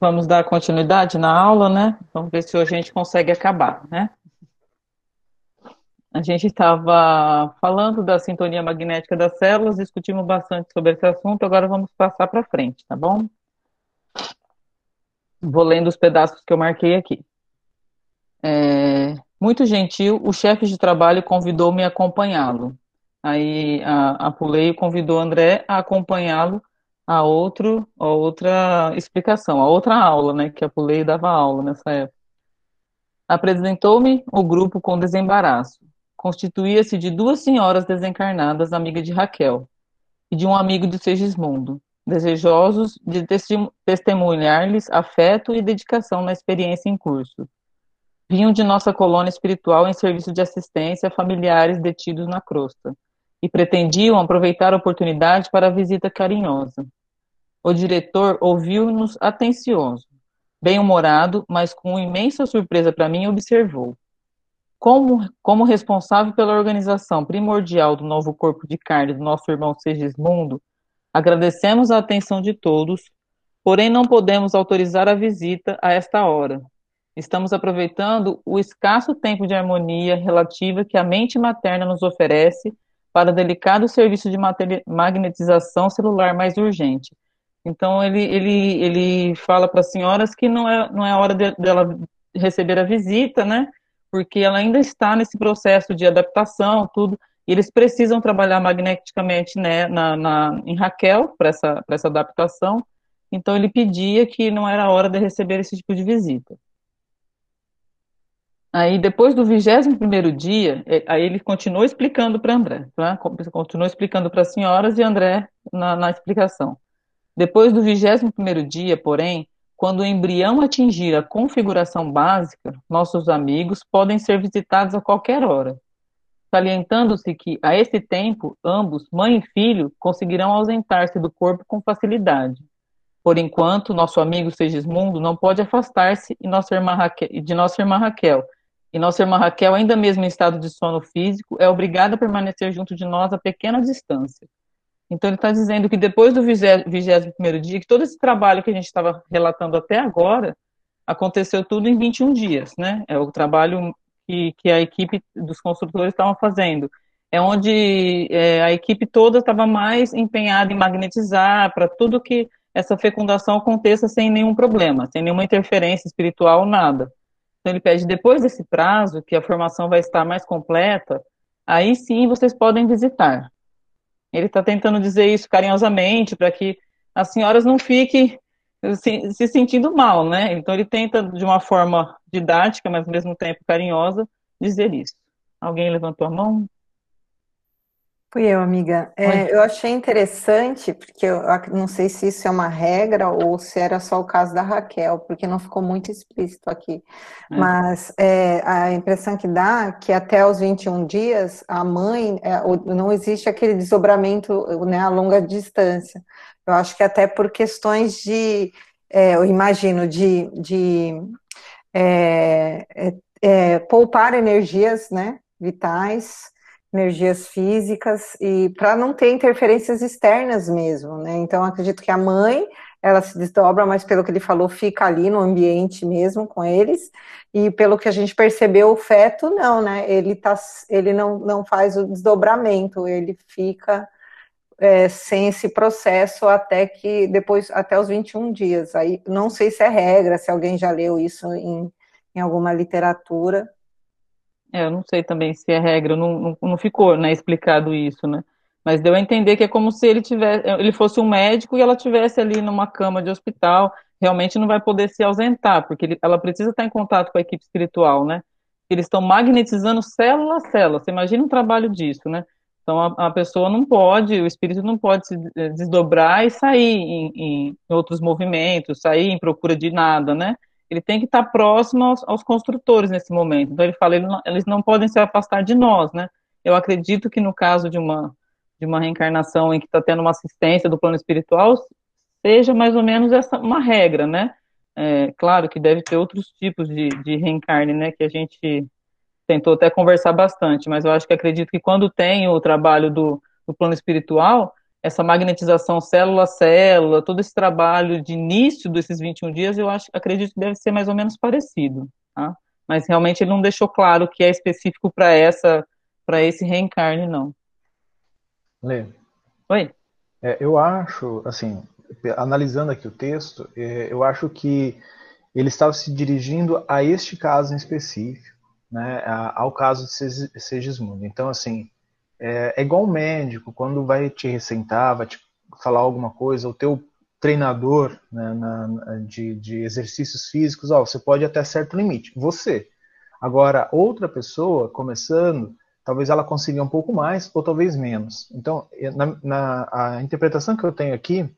Vamos dar continuidade na aula, né? Vamos ver se hoje a gente consegue acabar, né? A gente estava falando da sintonia magnética das células, discutimos bastante sobre esse assunto, agora vamos passar para frente, tá bom? Vou lendo os pedaços que eu marquei aqui. É, muito gentil, o chefe de trabalho convidou-me a acompanhá-lo. Aí a, a Puleio convidou André a acompanhá-lo a, outro, a outra explicação, a outra aula, né? Que a Puleio dava aula nessa época. Apresentou-me o grupo com desembaraço constituía-se de duas senhoras desencarnadas, amigas de Raquel, e de um amigo de Segismundo, desejosos de testemunhar-lhes afeto e dedicação na experiência em curso. Vinham de nossa colônia espiritual em serviço de assistência a familiares detidos na crosta, e pretendiam aproveitar a oportunidade para a visita carinhosa. O diretor ouviu-nos atencioso. Bem-humorado, mas com imensa surpresa para mim, observou. Como, como responsável pela organização primordial do novo corpo de carne do nosso irmão Segismundo, agradecemos a atenção de todos, porém não podemos autorizar a visita a esta hora. Estamos aproveitando o escasso tempo de harmonia relativa que a mente materna nos oferece para delicado serviço de magnetização celular mais urgente. Então ele, ele, ele fala para as senhoras que não é, não é hora dela de receber a visita, né? porque ela ainda está nesse processo de adaptação, tudo, e eles precisam trabalhar magneticamente né, na, na, em Raquel para essa, essa adaptação, então ele pedia que não era hora de receber esse tipo de visita. Aí, depois do 21 dia, é, aí ele continuou explicando para André, tá? continuou explicando para as senhoras e André na, na explicação. Depois do 21 dia, porém, quando o embrião atingir a configuração básica, nossos amigos podem ser visitados a qualquer hora, salientando-se que, a esse tempo, ambos, mãe e filho, conseguirão ausentar-se do corpo com facilidade. Por enquanto, nosso amigo Segismundo não pode afastar-se de nossa irmã Raquel, e nossa irmã Raquel, ainda mesmo em estado de sono físico, é obrigada a permanecer junto de nós a pequena distância. Então, ele está dizendo que depois do 21 dia, que todo esse trabalho que a gente estava relatando até agora, aconteceu tudo em 21 dias, né? É o trabalho que, que a equipe dos construtores estavam fazendo. É onde é, a equipe toda estava mais empenhada em magnetizar para tudo que essa fecundação aconteça sem nenhum problema, sem nenhuma interferência espiritual, nada. Então, ele pede, depois desse prazo, que a formação vai estar mais completa, aí sim vocês podem visitar. Ele está tentando dizer isso carinhosamente para que as senhoras não fiquem se, se, sentindo mal, né? Então ele tenta de uma forma didática, mas ao mesmo tempo carinhosa, dizer isso. Alguém levantou a mão? Fui eu, amiga. É, eu achei interessante, porque eu não sei se isso é uma regra ou se era só o caso da Raquel, porque não ficou muito explícito aqui. É. Mas é, a impressão que dá é que até os 21 dias, a mãe, é, não existe aquele desdobramento né, a longa distância. Eu acho que até por questões de, é, eu imagino, de, de é, poupar energias né, vitais energias físicas e para não ter interferências externas mesmo, né? Então acredito que a mãe ela se desdobra, mas pelo que ele falou, fica ali no ambiente mesmo com eles. E pelo que a gente percebeu, o feto não, né? Ele tá, ele não, não faz o desdobramento, ele fica é, sem esse processo até que depois até os 21 dias. Aí não sei se é regra, se alguém já leu isso em, em alguma literatura, é, eu não sei também se é regra, não, não, não ficou né, explicado isso, né? Mas deu a entender que é como se ele tivesse, ele fosse um médico e ela tivesse ali numa cama de hospital, realmente não vai poder se ausentar, porque ele, ela precisa estar em contato com a equipe espiritual, né? Eles estão magnetizando célula a célula. Você imagina o trabalho disso, né? Então a, a, pessoa não pode, o espírito não pode se desdobrar e sair em, em outros movimentos, sair em procura de nada, né? Ele tem que estar próximo aos, aos construtores nesse momento. Então ele fala, ele não, eles não podem se afastar de nós, né? Eu acredito que no caso de uma de uma reencarnação em que está tendo uma assistência do plano espiritual, seja mais ou menos essa uma regra, né? É, claro que deve ter outros tipos de, de reencarne, né? Que a gente tentou até conversar bastante, mas eu acho que acredito que quando tem o trabalho do, do plano espiritual, essa magnetização célula a célula, todo esse trabalho de início desses 21 dias, eu acho, acredito que deve ser mais ou menos parecido, tá? Mas realmente ele não deixou claro que é específico para essa, para esse reencarne, não. Lê. Oi. É, eu acho, assim, analisando aqui o texto, é, eu acho que ele estava se dirigindo a este caso em específico, né, ao caso de Segismundo. Então, assim, é, é igual um médico, quando vai te receitar, vai te falar alguma coisa, o teu treinador né, na, de, de, exercícios físicos, ó, você pode até certo limite, você. Agora, outra pessoa, começando, talvez ela consiga um pouco mais ou talvez menos. Então, na, na a interpretação que eu tenho aqui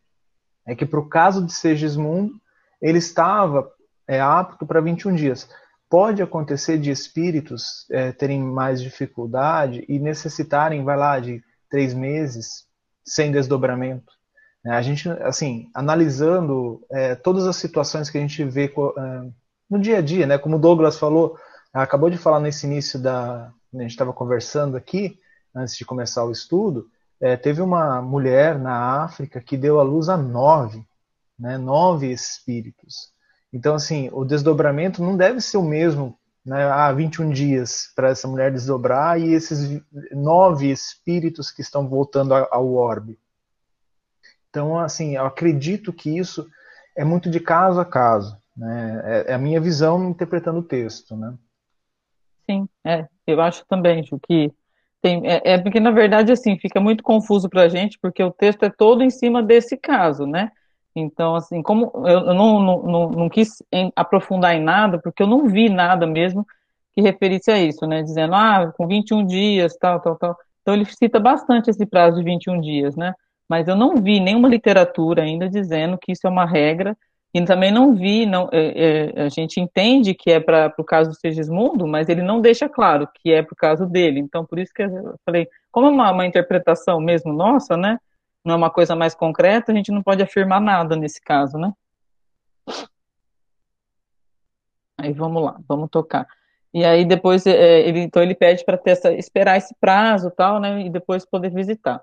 é que para o caso de Segismundo, ele estava é, apto para 21 dias. Pode acontecer de espíritos é, terem mais dificuldade e necessitarem, vai lá, de três meses sem desdobramento. É, a gente, assim, analisando é, todas as situações que a gente vê é, no dia a dia, né? Como o Douglas falou, acabou de falar nesse início da, a gente estava conversando aqui antes de começar o estudo, é, teve uma mulher na África que deu à luz a nove, né, nove espíritos. Então, assim, o desdobramento não deve ser o mesmo, né, há 21 dias para essa mulher desdobrar e esses nove espíritos que estão voltando ao orbe. Então, assim, eu acredito que isso é muito de caso a caso. Né? É, é a minha visão interpretando o texto. Né? Sim, é, eu acho também, Ju, que tem, é, é, porque, na verdade, assim, fica muito confuso para a gente, porque o texto é todo em cima desse caso, né? Então, assim, como eu, não, não, não, não, quis aprofundar em nada, porque eu não vi nada mesmo que referisse a isso, né? Dizendo, ah, com 21 dias, tal, tal, tal. Então, ele cita bastante esse prazo de 21 dias, né? Mas eu não vi nenhuma literatura ainda dizendo que isso é uma regra, e também não vi, não, é, é, a gente entende que é para o caso do Segismundo, mas ele não deixa claro que é para o caso dele. Então, por isso que eu falei, como é uma, uma, interpretação mesmo nossa, né? Não é uma coisa mais concreta, a gente não pode afirmar nada nesse caso, né? Aí vamos lá, vamos tocar. E aí depois é, ele, então ele pede para esperar esse prazo tal, né? E depois poder visitar.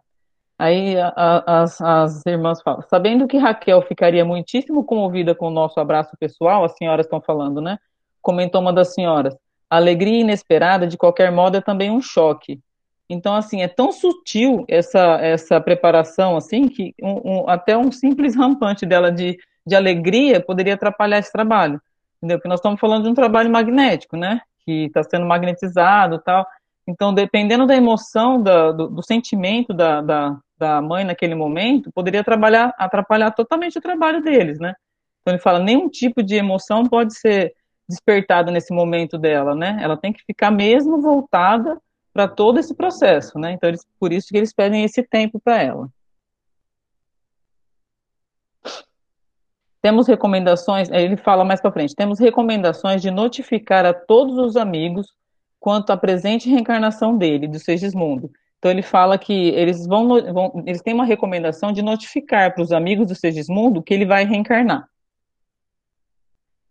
Aí a, a, as, as irmãs falam, sabendo que Raquel ficaria muitíssimo comovida com o nosso abraço pessoal, as senhoras estão falando, né? Comentou uma das senhoras. A alegria inesperada, de qualquer modo, é também um choque. Então, assim, é tão sutil essa, essa preparação, assim, que um, um, até um simples rampante dela de, de alegria poderia atrapalhar esse trabalho. Entendeu? Porque nós estamos falando de um trabalho magnético, né? Que está sendo magnetizado tal. Então, dependendo da emoção, da, do, do, sentimento da, da, da mãe naquele momento poderia trabalhar, atrapalhar totalmente o trabalho deles, né? Então ele fala, nenhum tipo de emoção pode ser despertada nesse momento dela, né? Ela tem que ficar mesmo voltada para todo esse processo, né? Então eles, por isso que eles pedem esse tempo para ela. Temos recomendações, ele fala mais para frente, temos recomendações de notificar a todos os amigos quanto à presente reencarnação dele, do Segismundo, então ele fala que eles vão, vão eles têm uma recomendação de notificar para os amigos do Segismundo que ele vai reencarnar,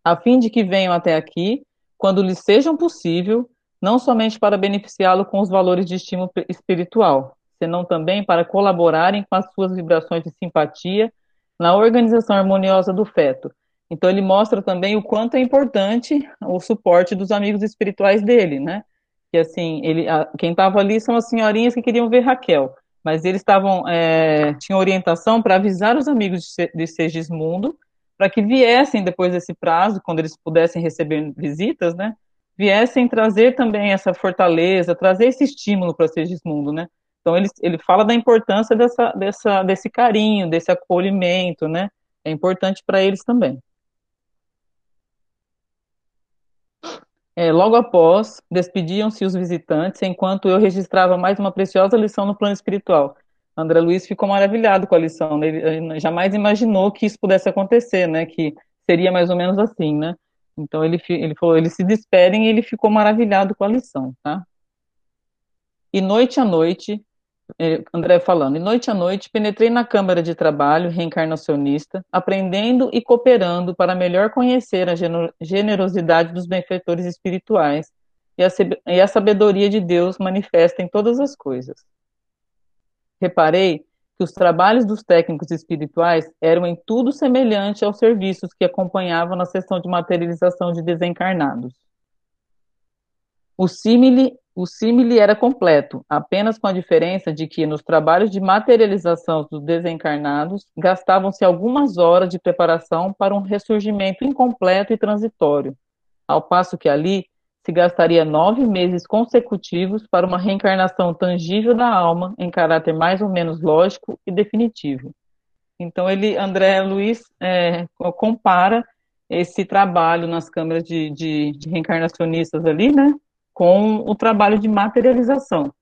a fim de que venham até aqui quando lhes seja possível, não somente para beneficiá-lo com os valores de estímulo espiritual, senão também para colaborarem com as suas vibrações de simpatia na organização harmoniosa do feto. Então ele mostra também o quanto é importante o suporte dos amigos espirituais dele, né? que assim, ele, a, quem estava ali são as senhorinhas que queriam ver Raquel, mas eles estavam, é, tinham orientação para avisar os amigos de, de Segismundo, para que viessem depois desse prazo, quando eles pudessem receber visitas, né, viessem trazer também essa fortaleza, trazer esse estímulo para Segismundo, né, então ele, ele fala da importância dessa, dessa, desse carinho, desse acolhimento, né, é importante para eles também. É, logo após, despediam-se os visitantes, enquanto eu registrava mais uma preciosa lição no plano espiritual. André Luiz ficou maravilhado com a lição, né? ele jamais imaginou que isso pudesse acontecer, né? Que seria mais ou menos assim, né? Então ele, ele falou, eles se despedem e ele ficou maravilhado com a lição, tá? E noite a noite, é, André falando, e noite a noite penetrei na Câmara de Trabalho reencarnacionista, aprendendo e cooperando para melhor conhecer a generosidade dos benfeitores espirituais e a, e a sabedoria de Deus manifesta em todas as coisas. Reparei que os trabalhos dos técnicos espirituais eram em tudo semelhante aos serviços que acompanhavam na sessão de materialização de desencarnados. O símile, o símile era completo, apenas com a diferença de que nos trabalhos de materialização dos desencarnados gastavam-se algumas horas de preparação para um ressurgimento incompleto e transitório, ao passo que ali se gastaria nove meses consecutivos para uma reencarnação tangível da alma em caráter mais ou menos lógico e definitivo. Então ele, André Luiz, é, compara esse trabalho nas câmeras de, de, de, reencarnacionistas ali, né, com o trabalho de materialização.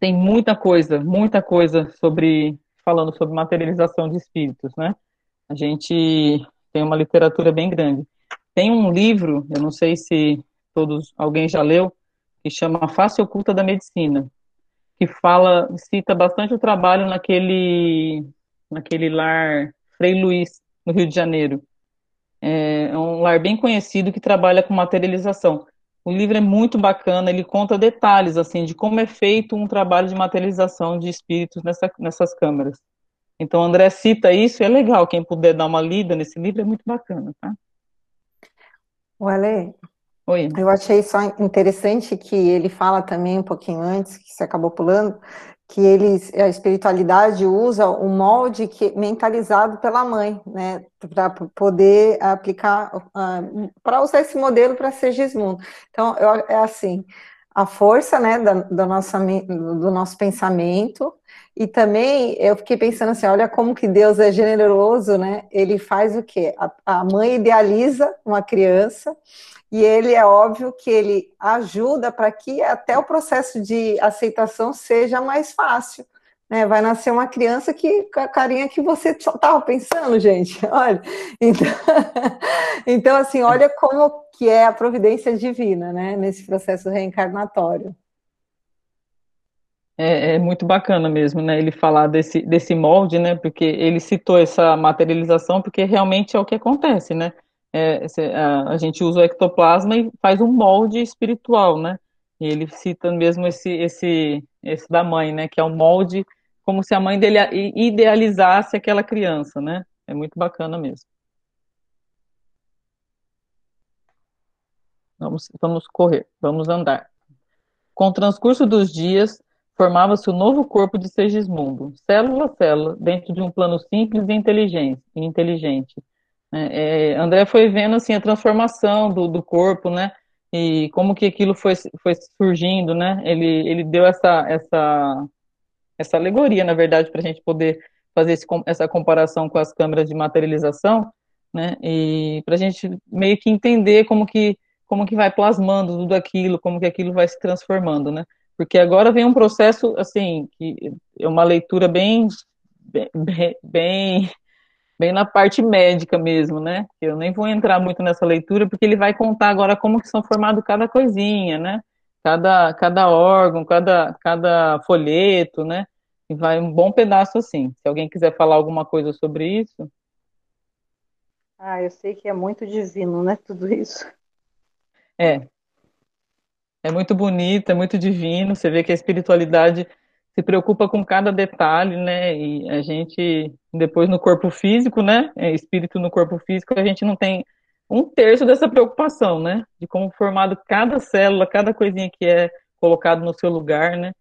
Tem muita coisa, muita coisa sobre falando sobre materialização de espíritos, né? A gente tem uma literatura bem grande. Tem um livro, eu não sei se todos alguém já leu, que chama A Face Oculta da Medicina, que fala, cita bastante o trabalho naquele, naquele lar Frei Luiz, no Rio de Janeiro. É um lar bem conhecido que trabalha com materialização. O livro é muito bacana, ele conta detalhes assim de como é feito um trabalho de materialização de espíritos nessa, nessas câmeras. Então, André cita isso, é legal, quem puder dar uma lida nesse livro é muito bacana, tá? O Ale, Oi. eu achei só interessante que ele fala também um pouquinho antes, que você acabou pulando, que eles, a espiritualidade usa o molde que, mentalizado pela mãe, né, para poder aplicar, uh, para usar esse modelo para Sergismundo. Então, eu, é assim, a força, né, da, do, nosso, do nosso pensamento, e também eu fiquei pensando assim, olha como que Deus é generoso, né? Ele faz o quê? A, a mãe idealiza uma criança e ele é óbvio que ele ajuda para que até o processo de aceitação seja mais fácil. Né? Vai nascer uma criança que com a carinha que você estava pensando, gente. Olha, então, então assim, olha como que é a providência divina, né? Nesse processo reencarnatório. É, é, muito bacana mesmo, né? Ele falar desse, desse molde, né? Porque ele citou essa materialização, porque realmente é o que acontece, né? É, a, gente usa o ectoplasma e faz um molde espiritual, né? E ele cita mesmo esse, esse, esse da mãe, né? Que é um molde como se a mãe dele idealizasse aquela criança, né? É muito bacana mesmo. Vamos, vamos correr, vamos andar. Com o transcurso dos dias, formava-se o novo corpo de Segismundo, célula a célula, dentro de um plano simples e inteligente. inteligente. É, é, André foi vendo assim a transformação do, do corpo, né? E como que aquilo foi, foi surgindo, né? Ele, ele deu essa, essa, essa alegoria, na verdade, para a gente poder fazer esse, essa comparação com as câmeras de materialização, né? E para a gente meio que entender como que como que vai plasmando tudo aquilo, como que aquilo vai se transformando, né? porque agora vem um processo, assim, que é uma leitura bem, bem, bem, bem na parte médica mesmo, né? Eu nem vou entrar muito nessa leitura, porque ele vai contar agora como que são formados cada coisinha, né? Cada, cada órgão, cada, cada folheto, né? Vai um bom pedaço assim. Se alguém quiser falar alguma coisa sobre isso. Ah, eu sei que é muito divino, né? Tudo isso. É, é muito bonito, é muito divino. Você vê que a espiritualidade se preocupa com cada detalhe, né? E a gente, depois no corpo físico, né? É, espírito no corpo físico, a gente não tem um terço dessa preocupação, né? De como formado cada célula, cada coisinha que é colocado no seu lugar, né?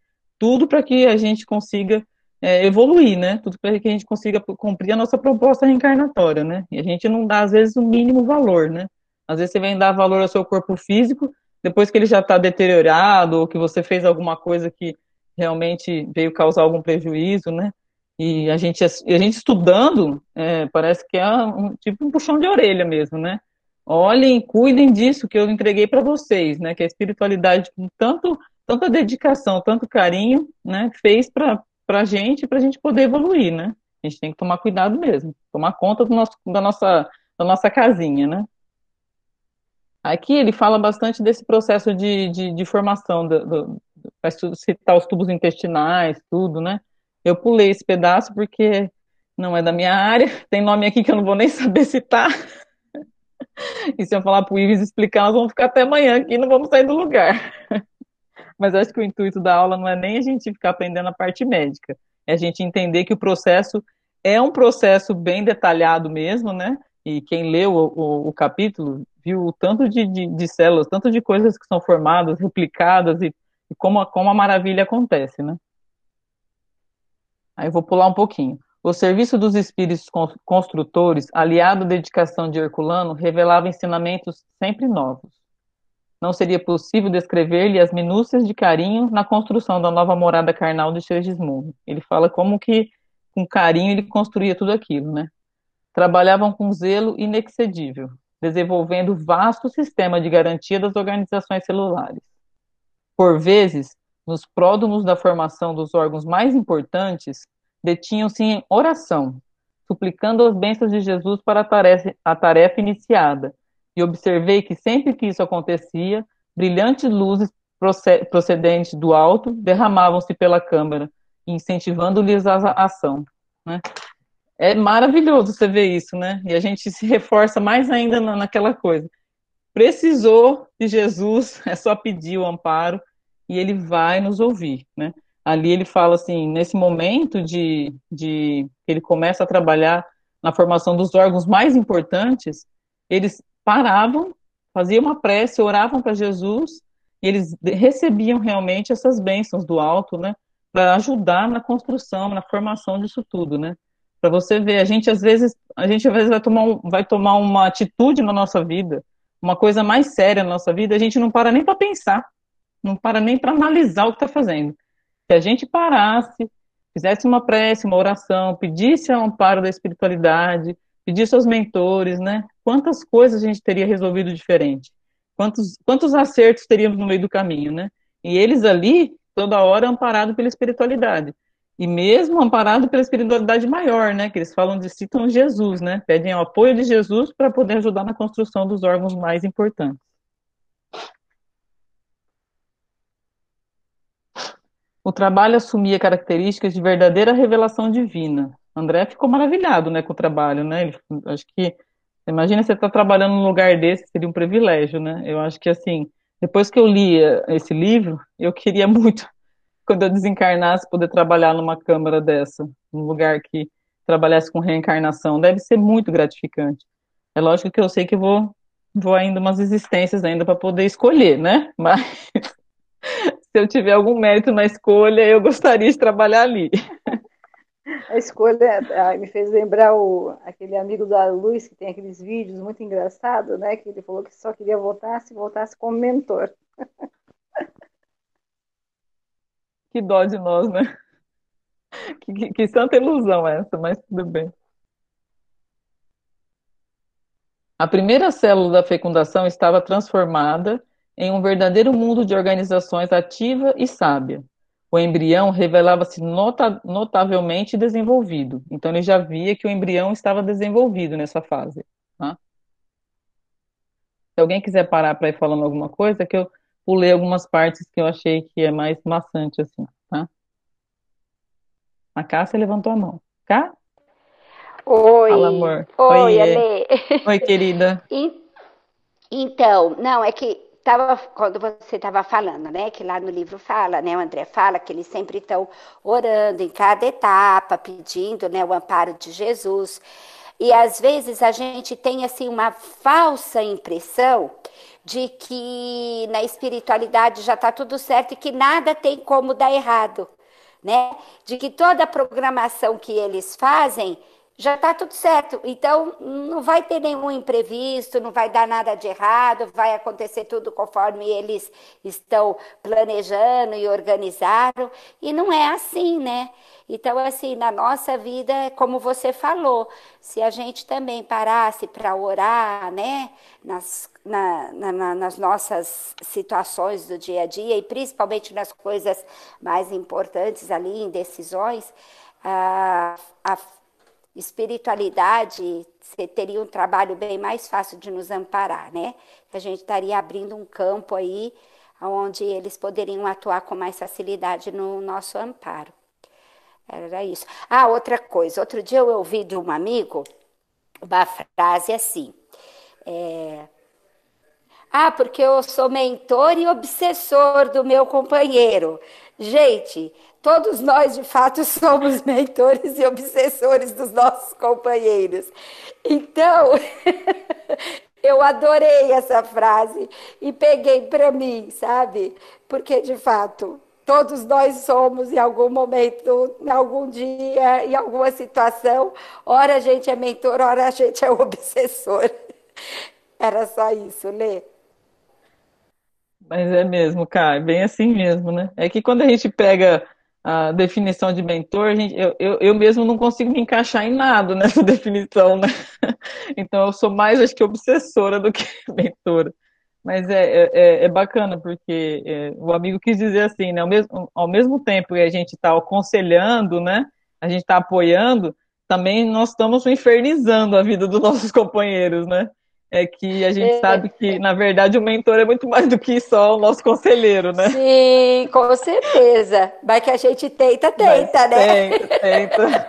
Tudo para que a gente consiga é, evoluir, né? Tudo para que a gente consiga cumprir a nossa proposta reencarnatória, né? E a gente não dá, às vezes, o mínimo valor, né? Às vezes você vem dar valor ao seu corpo físico, depois que ele já está deteriorado ou que você fez alguma coisa que realmente veio causar algum prejuízo, né? E a gente, a gente estudando, é, parece que é um, tipo um puxão de orelha mesmo, né? Olhem, cuidem disso que eu entreguei para vocês, né? Que a espiritualidade, com tanto, tanta dedicação, tanto carinho, né? Fez para a gente, para a gente poder evoluir, né? A gente tem que tomar cuidado mesmo, tomar conta do nosso, da, nossa, da nossa casinha, né? Aqui ele fala bastante desse processo de, de, de formação, vai citar os tubos intestinais, tudo, né? Eu pulei esse pedaço porque não é da minha área, tem nome aqui que eu não vou nem saber citar. E se eu falar para o Ives explicar, nós vamos ficar até amanhã aqui não vamos sair do lugar. Mas acho que o intuito da aula não é nem a gente ficar aprendendo a parte médica, É a gente entender que o processo é um processo bem detalhado mesmo, né? E quem leu o, o, o capítulo viu o tanto de, de, de, células, tanto de coisas que são formadas, replicadas e, e como, a, como a maravilha acontece, né? Aí eu vou pular um pouquinho. O serviço dos espíritos construtores, aliado à dedicação de Herculano, revelava ensinamentos sempre novos. Não seria possível descrever-lhe as minúcias de carinho na construção da nova morada carnal de Sergismundo. Ele fala como que, com carinho, ele construía tudo aquilo, né? Trabalhavam com zelo inexcedível, desenvolvendo vasto sistema de garantia das organizações celulares. Por vezes, nos pródomos da formação dos órgãos mais importantes, detinham-se em oração, suplicando as bênçãos de Jesus para a tarefa, a tarefa iniciada, e observei que sempre que isso acontecia, brilhantes luzes procedentes do alto derramavam-se pela câmara, incentivando-lhes a ação. Né? É maravilhoso você ver isso, né? E a gente se reforça mais ainda naquela coisa. Precisou de Jesus, é só pedir o amparo e ele vai nos ouvir, né? ali ele fala assim, nesse momento de, de ele começa a trabalhar na formação dos órgãos mais importantes, eles paravam, faziam uma prece, oravam para Jesus, e eles recebiam realmente essas bênçãos do alto, né, para ajudar na construção, na formação disso tudo, né? Para você ver, a gente às vezes, a gente às vezes vai tomar, um, vai tomar uma atitude na nossa vida, uma coisa mais séria na nossa vida, a gente não para nem para pensar, não para nem para analisar o que está fazendo. Se a gente parasse, fizesse uma prece, uma oração, pedisse o amparo da espiritualidade, pedisse aos mentores, né? Quantas coisas a gente teria resolvido diferente? Quantos, quantos acertos teríamos no meio do caminho, né? E eles ali, toda hora, amparados pela espiritualidade. E mesmo amparado pela espiritualidade maior, né? Que eles falam de citam Jesus, né? Pedem o apoio de Jesus para poder ajudar na construção dos órgãos mais importantes. O trabalho assumia características de verdadeira revelação divina. André ficou maravilhado, né, com o trabalho, né? Ele, acho que imagina você estar tá trabalhando num lugar desse, seria um privilégio, né? Eu acho que assim, depois que eu li esse livro, eu queria muito, quando eu desencarnasse, poder trabalhar numa câmara dessa, num lugar que trabalhasse com reencarnação. Deve ser muito gratificante. É lógico que eu sei que vou, vou ainda umas existências ainda para poder escolher, né? Mas se eu tiver algum mérito na escolha, eu gostaria de trabalhar ali. A escolha me fez lembrar o, aquele amigo da Luz que tem aqueles vídeos muito engraçados, né? Que ele falou que só queria voltar se voltasse como mentor. Que dó de nós, né? Que, que, que santa ilusão essa, mas tudo bem. A primeira célula da fecundação estava transformada em um verdadeiro mundo de organizações ativa e sábia. O embrião revelava-se nota notavelmente desenvolvido. Então, ele já via que o embrião estava desenvolvido nessa fase. Tá? Se alguém quiser parar para ir falando alguma coisa, que eu pulei algumas partes que eu achei que é mais maçante, assim, tá? A Cássia levantou a mão. Cá? Oi. Fala, amor. Oi, Oi, Oi, querida. Então, não, é que tava, quando você estava falando, né, que lá no livro fala, né, o André fala que eles sempre estão orando em cada etapa, pedindo, né, o amparo de Jesus. E às vezes a gente tem assim uma falsa impressão de que na espiritualidade já está tudo certo e que nada tem como dar errado, né? De que toda a programação que eles fazem já está tudo certo. Então, não vai ter nenhum imprevisto, não vai dar nada de errado, vai acontecer tudo conforme eles estão planejando e organizaram. E não é assim, né? Então, assim, na nossa vida, como você falou, se a gente também parasse para orar, né, nas, na, na, nas nossas situações do dia a dia, e principalmente nas coisas mais importantes ali, em decisões, a, a espiritualidade, teria um trabalho bem mais fácil de nos amparar, né? A gente estaria abrindo um campo aí onde eles poderiam atuar com mais facilidade no nosso amparo. Era isso. Ah, outra coisa. Outro dia eu ouvi de um amigo uma frase assim. É, ah, porque eu sou mentor e obsessor do meu companheiro. Gente, todos nós de fato somos mentores e obsessores dos nossos companheiros. Então, eu adorei essa frase e peguei para mim, sabe? Porque de fato, todos nós somos em algum momento, em algum dia, em alguma situação, ora a gente é mentor, ora a gente é obsessor. Era só isso, Lê. Mas é mesmo, cara, é bem assim mesmo, né? É que quando a gente pega a definição de mentor, gente, eu, eu, eu mesmo não consigo me encaixar em nada nessa definição, né? Então eu sou mais, acho que, obsessora do que mentora. Mas é, é, é bacana, porque é, o amigo quis dizer assim, né? Ao mesmo, ao mesmo tempo que a gente está aconselhando, né? A gente está apoiando, também nós estamos infernizando a vida dos nossos companheiros, né? É que a gente é. sabe que, na verdade, o mentor é muito mais do que só o nosso conselheiro, né? Sim, com certeza. Vai que a gente tenta, tenta, Mas né? Tenta, tenta.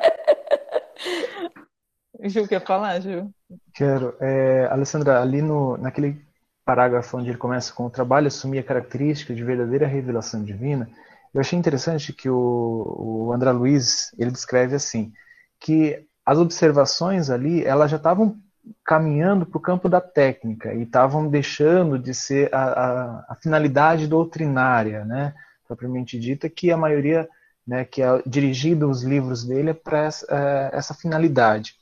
Gil, quer falar, Gil? Quero. É, Alessandra, ali no, naquele parágrafo onde ele começa com o trabalho assumir a característica de verdadeira revelação divina, eu achei interessante que o, o André Luiz, ele descreve assim, que as observações ali, elas já estavam caminhando para o campo da técnica e estavam deixando de ser a, a, a, finalidade doutrinária, né, propriamente dita, que a maioria, né, que é dirigida os livros dele é para essa, é, essa finalidade.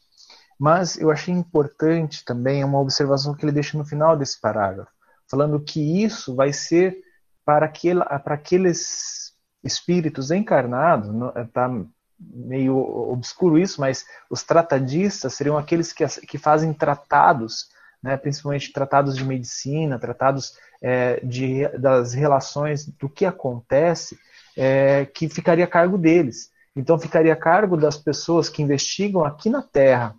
Mas eu achei importante também uma observação que ele deixa no final desse parágrafo, falando que isso vai ser para, para aqueles espíritos encarnados, está meio obscuro isso, mas os tratadistas seriam aqueles que, que fazem tratados, né, principalmente tratados de medicina, tratados é, de, das relações do que acontece, é, que ficaria a cargo deles. Então, ficaria a cargo das pessoas que investigam aqui na Terra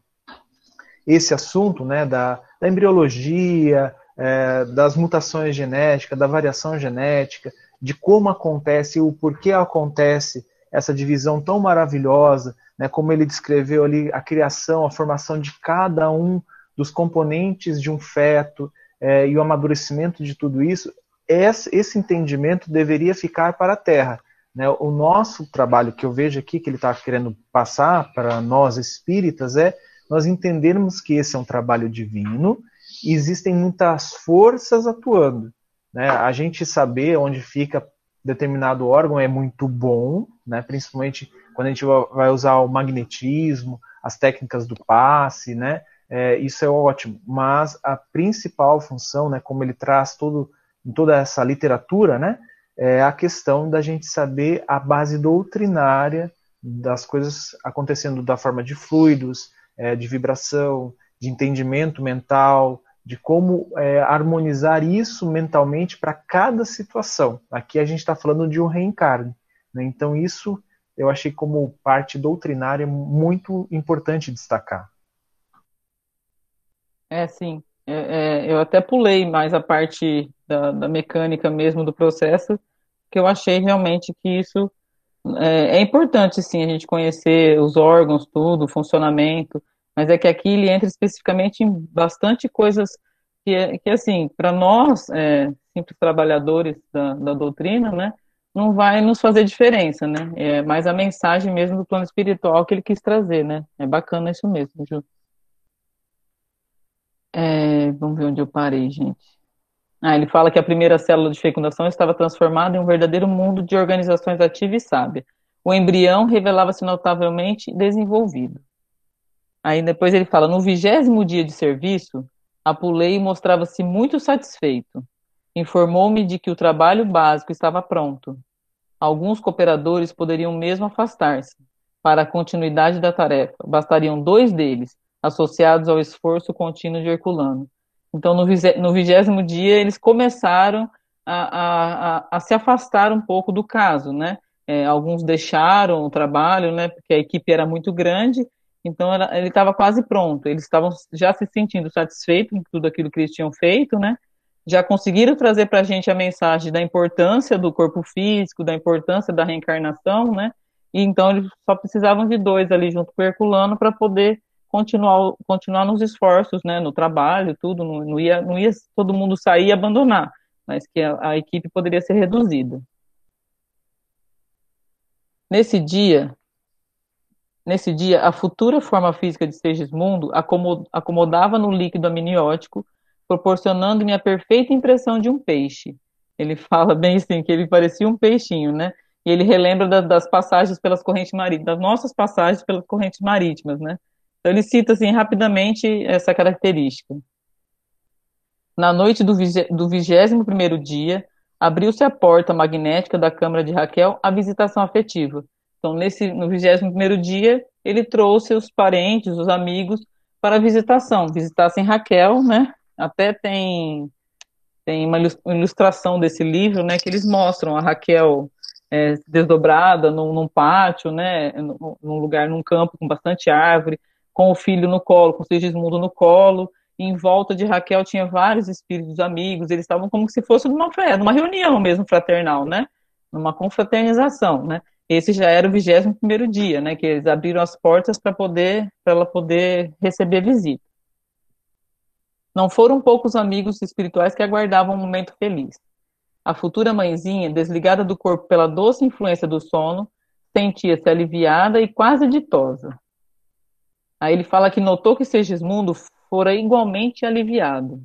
esse assunto né, da, da embriologia, é, das mutações genéticas, da variação genética, de como acontece o porquê acontece essa divisão tão maravilhosa, né, como ele descreveu ali a criação, a formação de cada um dos componentes de um feto é, e o amadurecimento de tudo isso, esse, entendimento deveria ficar para a Terra. Né? O nosso trabalho que eu vejo aqui, que ele está querendo passar para nós espíritas, é nós entendermos que esse é um trabalho divino e existem muitas forças atuando. Né? A gente saber onde fica determinado órgão é muito bom, né? principalmente quando a gente vai usar o magnetismo, as técnicas do passe, né? É, isso é ótimo. Mas a principal função, né, como ele traz todo, em toda essa literatura, né, é a questão da gente saber a base doutrinária das coisas acontecendo da forma de fluidos, é, de vibração, de entendimento mental, de como é, harmonizar isso mentalmente para cada situação. Aqui a gente está falando de um reencarne. Né? Então, isso eu achei como parte doutrinária muito importante destacar. É, sim. É, é, eu até pulei mais a parte da, da, mecânica mesmo do processo, que eu achei realmente que isso é, é importante, sim, a gente conhecer os órgãos, tudo, o funcionamento, mas é que aqui ele entra especificamente em bastante coisas que, que assim, para nós, é, simples trabalhadores da, da doutrina, né, não vai nos fazer diferença, né? É mais a mensagem mesmo do plano espiritual que ele quis trazer, né? É bacana isso mesmo, Ju. É, vamos ver onde eu parei, gente. Ah, ele fala que a primeira célula de fecundação estava transformada em um verdadeiro mundo de organizações ativas e sábias. O embrião revelava-se notavelmente desenvolvido. Aí depois ele fala, no vigésimo dia de serviço, Apulei mostrava-se muito satisfeito. Informou-me de que o trabalho básico estava pronto. Alguns cooperadores poderiam mesmo afastar-se. Para a continuidade da tarefa, bastariam dois deles, associados ao esforço contínuo de Herculano. Então, no vigésimo dia, eles começaram a, a, a, se afastar um pouco do caso, né? É, alguns deixaram o trabalho, né? Porque a equipe era muito grande então era, ele estava quase pronto. Eles estavam já se sentindo satisfeitos com tudo aquilo que eles tinham feito, né? Já conseguiram trazer para a gente a mensagem da importância do corpo físico, da importância da reencarnação, né? E então eles só precisavam de dois ali junto com o Herculano para poder continuar, continuar nos esforços, né? No trabalho, tudo. Não, não, ia, não ia todo mundo sair e abandonar, mas que a, a equipe poderia ser reduzida. Nesse dia, nesse dia, a futura forma física de Segismundo acomodava no líquido amniótico, proporcionando-me a perfeita impressão de um peixe. Ele fala bem assim, que ele parecia um peixinho, né? E ele relembra da, das passagens pelas correntes marítimas, das nossas passagens pelas correntes marítimas, né? Então ele cita assim rapidamente essa característica. Na noite do vigésimo primeiro dia, abriu-se a porta magnética da câmara de Raquel à visitação afetiva. Então, nesse, no vigésimo primeiro dia, ele trouxe os parentes, os amigos, para a visitação. Visitassem Raquel, né? Até tem, tem uma ilustração desse livro, né? Que eles mostram a Raquel é, desdobrada num, num pátio, né? Num lugar, num campo com bastante árvore, com o filho no colo, com o Sigismundo no colo, em volta de Raquel tinha vários espíritos amigos, eles estavam como se fosse numa, numa reunião mesmo fraternal, né? Numa confraternização, né? Esse já era o 21 primeiro dia, né? Que eles abriram as portas para poder, para ela poder receber visita. Não foram poucos amigos espirituais que aguardavam um momento feliz. A futura mãezinha, desligada do corpo pela doce influência do sono, sentia-se aliviada e quase ditosa. Aí ele fala que notou que Segismundo fora igualmente aliviado.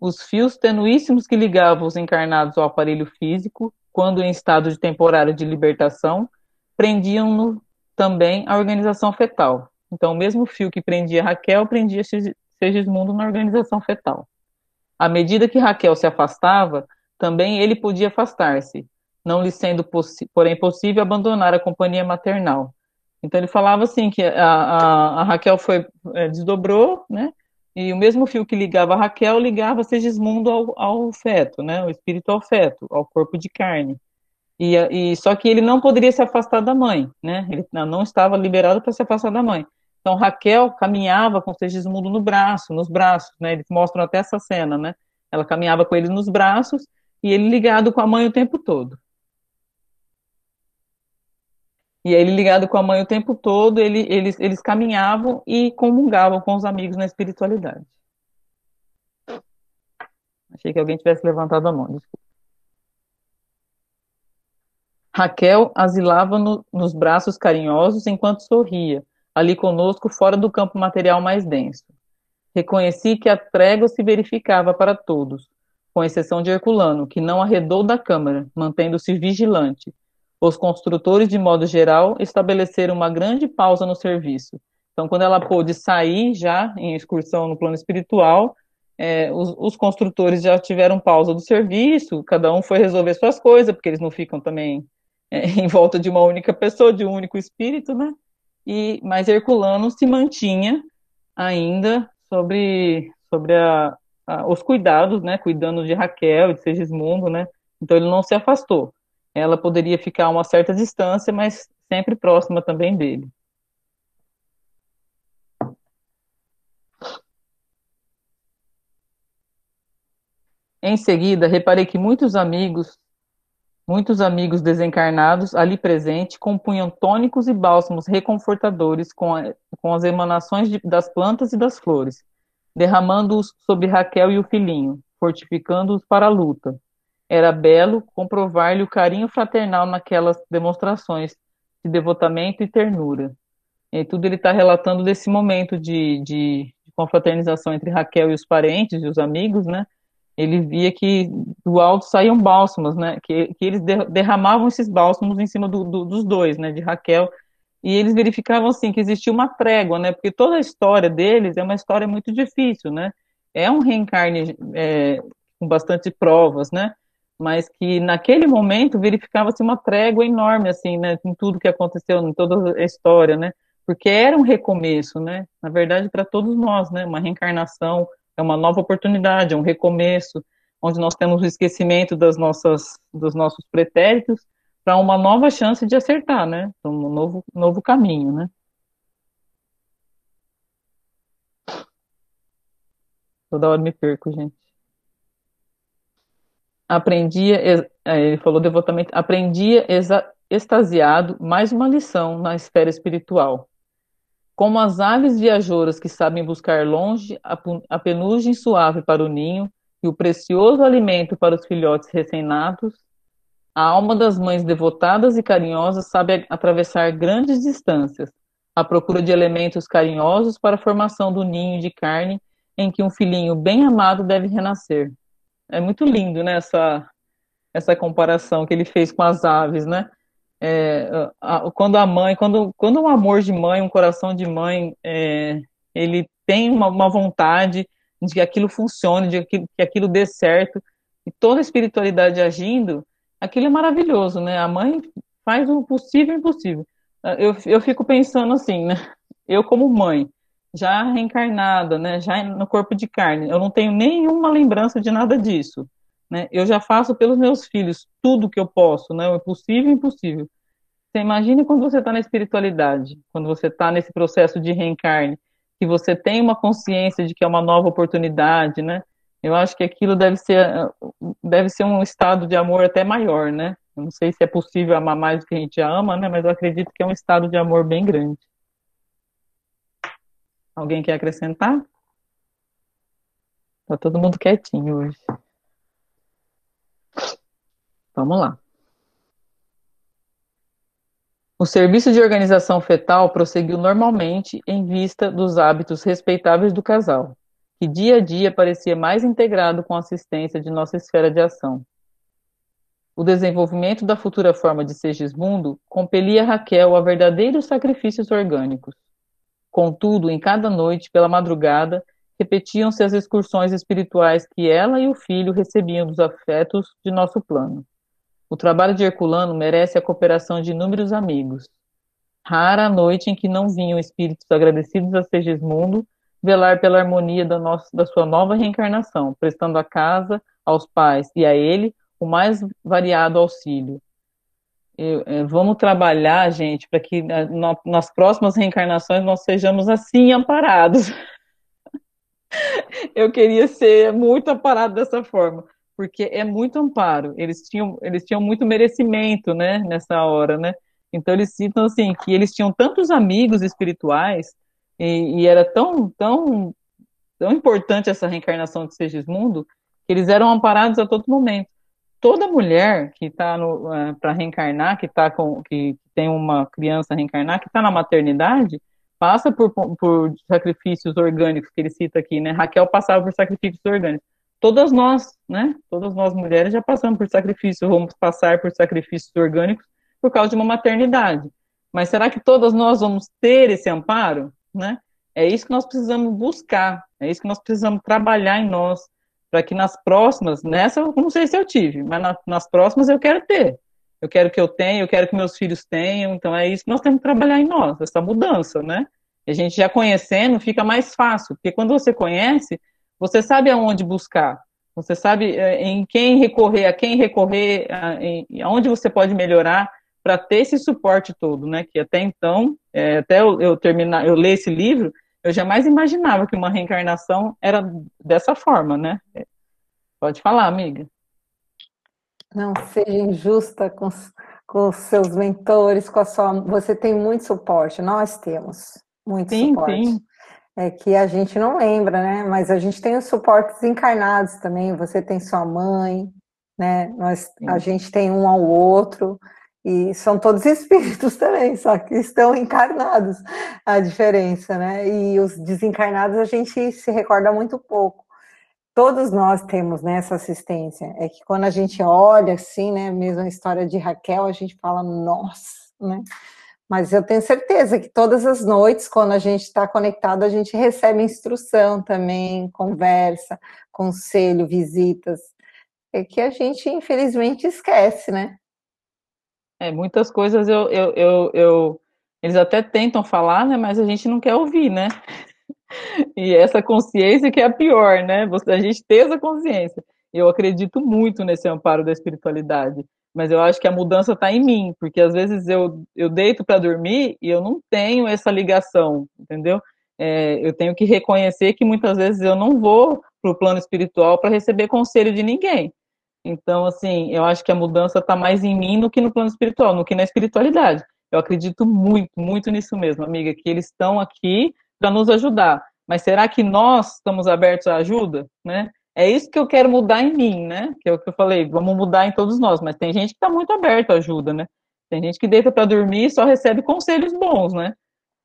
Os fios tenuíssimos que ligavam os encarnados ao aparelho físico, quando em estado de temporário de libertação, prendiam-no também à organização fetal. Então, o mesmo fio que prendia Raquel, prendia Segismundo na organização fetal. À medida que Raquel se afastava, também ele podia afastar-se, não lhe sendo, porém, possível abandonar a companhia maternal. Então ele falava assim que a, a, a Raquel foi é, desdobrou, né? E o mesmo fio que ligava a Raquel ligava Segismundo ao, ao feto, né? O espírito ao feto, ao corpo de carne. E, e só que ele não poderia se afastar da mãe, né? Ele não estava liberado para se afastar da mãe. Então Raquel caminhava com Segismundo no braço, nos braços, né? Eles mostram até essa cena, né? Ela caminhava com ele nos braços e ele ligado com a mãe o tempo todo. E ele ligado com a mãe o tempo todo, ele, eles, eles caminhavam e comungavam com os amigos na espiritualidade. Achei que alguém tivesse levantado a mão, desculpa. Raquel asilava no, nos braços carinhosos enquanto sorria, ali conosco, fora do campo material mais denso. Reconheci que a trégua se verificava para todos, com exceção de Herculano, que não arredou da câmara, mantendo-se vigilante, os construtores, de modo geral, estabeleceram uma grande pausa no serviço. Então, quando ela pôde sair já em excursão no plano espiritual, é, os, os, construtores já tiveram pausa do serviço, cada um foi resolver suas coisas, porque eles não ficam também é, em volta de uma única pessoa, de um único espírito, né? E, mas Herculano se mantinha ainda sobre, sobre a, a, os cuidados, né? Cuidando de Raquel de Segismundo, né? Então ele não se afastou ela poderia ficar a uma certa distância, mas sempre próxima também dele. Em seguida, reparei que muitos amigos, muitos amigos desencarnados ali presentes compunham tônicos e bálsamos reconfortadores com, a, com as emanações de, das plantas e das flores, derramando-os sobre Raquel e o filhinho, fortificando-os para a luta, era belo comprovar-lhe o carinho fraternal naquelas demonstrações de devotamento e ternura. E tudo ele está relatando desse momento de, de, de, confraternização entre Raquel e os parentes e os amigos, né? Ele via que do alto saíam bálsamos, né? Que, que eles derramavam esses bálsamos em cima do, do, dos dois, né? De Raquel e eles verificavam assim que existia uma trégua, né? Porque toda a história deles é uma história muito difícil, né? É um reencarne é, com bastante provas, né? Mas que naquele momento verificava-se uma trégua enorme, assim, né, em tudo que aconteceu, em toda a história, né, porque era um recomeço, né, na verdade para todos nós, né, uma reencarnação, é uma nova oportunidade, é um recomeço, onde nós temos o esquecimento das nossas, dos nossos pretéritos, para uma nova chance de acertar, né, um novo, novo caminho, né. Toda hora me perco, gente aprendia, é, ele falou devotamente, aprendia extasiado mais uma lição na esfera espiritual. Como as aves viajoras que sabem buscar longe a penugem suave para o ninho e o precioso alimento para os filhotes recém-natos, A alma das mães devotadas e carinhosas sabe atravessar grandes distâncias, à procura de elementos carinhosos para a formação do ninho de carne em que um filhinho bem amado deve renascer. É muito lindo, né, essa, essa comparação que ele fez com as aves, né? É, a, quando a mãe, quando, quando um amor de mãe, um coração de mãe, é, ele tem uma, uma, vontade de que aquilo funcione, de que, que aquilo dê certo, e toda a espiritualidade agindo, aquilo é maravilhoso, né? A mãe faz o possível e o impossível. Eu, eu fico pensando assim, né? Eu como mãe, já reencarnada, né? Já no corpo de carne, eu não tenho nenhuma lembrança de nada disso, né? Eu já faço pelos meus filhos tudo que eu posso, né? O possível e impossível. Você imagine quando você está na espiritualidade, quando você está nesse processo de reencarne, que você tem uma consciência de que é uma nova oportunidade, né? Eu acho que aquilo deve ser, deve ser um estado de amor até maior, né? Eu não sei se é possível amar mais do que a gente ama, né? Mas eu acredito que é um estado de amor bem grande. Alguém quer acrescentar? Tá todo mundo quietinho hoje. Vamos lá. O serviço de organização fetal prosseguiu normalmente em vista dos hábitos respeitáveis do casal que dia a dia parecia mais integrado com a assistência de nossa esfera de ação. O desenvolvimento da futura forma de Segismundo compelia Raquel a verdadeiros sacrifícios orgânicos. Contudo, em cada noite, pela madrugada, repetiam-se as excursões espirituais que ela e o filho recebiam dos afetos de nosso plano. O trabalho de Herculano merece a cooperação de inúmeros amigos. Rara a noite em que não vinham espíritos agradecidos a Segismundo velar pela harmonia da, nossa, da sua nova reencarnação, prestando à casa, aos pais e a ele o mais variado auxílio. Eu, é, vamos trabalhar, gente, para que na, na, nas próximas reencarnações nós sejamos assim amparados. Eu queria ser muito amparado dessa forma, porque é muito amparo. Eles tinham, eles tinham muito merecimento, né, nessa hora, né? Então eles citam assim que eles tinham tantos amigos espirituais e, e, era tão, tão, tão importante essa reencarnação de Segismundo que eles eram amparados a todo momento. Toda mulher que está uh, é, para reencarnar, que tá com, que tem uma criança reencarnar, que está na maternidade, passa por, por sacrifícios orgânicos que ele cita aqui, né? Raquel passava por sacrifícios orgânicos. Todas nós, né? Todas nós mulheres já passamos por sacrifícios, vamos passar por sacrifícios orgânicos por causa de uma maternidade. Mas será que todas nós vamos ter esse amparo? né? É isso que nós precisamos buscar, é isso que nós precisamos trabalhar em nós, para que nas próximas, nessa eu não sei se eu tive, mas na, nas próximas eu quero ter. Eu quero que eu tenha, eu quero que meus filhos tenham, então é isso que nós temos que trabalhar em nós, essa mudança, né? A gente já conhecendo fica mais fácil, porque quando você conhece, você sabe aonde buscar, você sabe é, em quem recorrer, a quem recorrer, aonde você pode melhorar, para ter esse suporte todo, né? Que até então, é, até eu, eu, terminar, eu ler esse livro, eu jamais imaginava que uma reencarnação era dessa forma, né? Pode falar, amiga. Não seja injusta com, com os seus mentores, com a sua. Você tem muito suporte, nós temos muito sim, suporte. Sim. É que a gente não lembra, né? Mas a gente tem os suportes encarnados também. Você tem sua mãe, né? Nós, a gente tem um ao outro. E são todos espíritos também, só que estão encarnados, a diferença, né? E os desencarnados a gente se recorda muito pouco. Todos nós temos né, essa assistência. É que quando a gente olha assim, né, mesmo a história de Raquel, a gente fala, nossa, né? Mas eu tenho certeza que todas as noites, quando a gente está conectado, a gente recebe instrução também, conversa, conselho, visitas. É que a gente, infelizmente, esquece, né? É, muitas coisas eu, eu, eu, eu, eles até tentam falar, né, mas a gente não quer ouvir, né? E essa consciência que é a pior, né? A gente ter essa consciência. Eu acredito muito nesse amparo da espiritualidade, mas eu acho que a mudança está em mim, porque às vezes eu, eu deito para dormir e eu não tenho essa ligação, entendeu? É, eu tenho que reconhecer que muitas vezes eu não vou para o plano espiritual para receber conselho de ninguém. Então, assim, eu acho que a mudança está mais em mim do que no plano espiritual, do que na espiritualidade. Eu acredito muito, muito nisso mesmo, amiga, que eles estão aqui para nos ajudar. Mas será que nós estamos abertos à ajuda, né? É isso que eu quero mudar em mim, né? Que é o que eu falei, vamos mudar em todos nós, mas tem gente que está muito aberto à ajuda, né? Tem gente que deita para dormir e só recebe conselhos bons, né?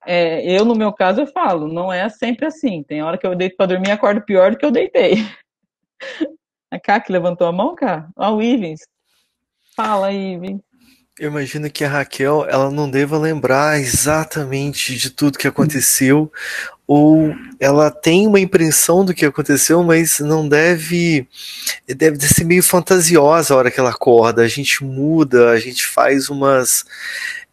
É, eu, no meu caso, eu falo, não é sempre assim. Tem hora que eu deito para dormir e acordo pior do que eu deitei. A Cá que levantou a mão, cá? Ó, o Ivens. Fala, Ivens. Eu imagino que a Raquel ela não deva lembrar exatamente de tudo que aconteceu, ou ela tem uma impressão do que aconteceu, mas não deve deve ser meio fantasiosa a hora que ela acorda. A gente muda, a gente faz umas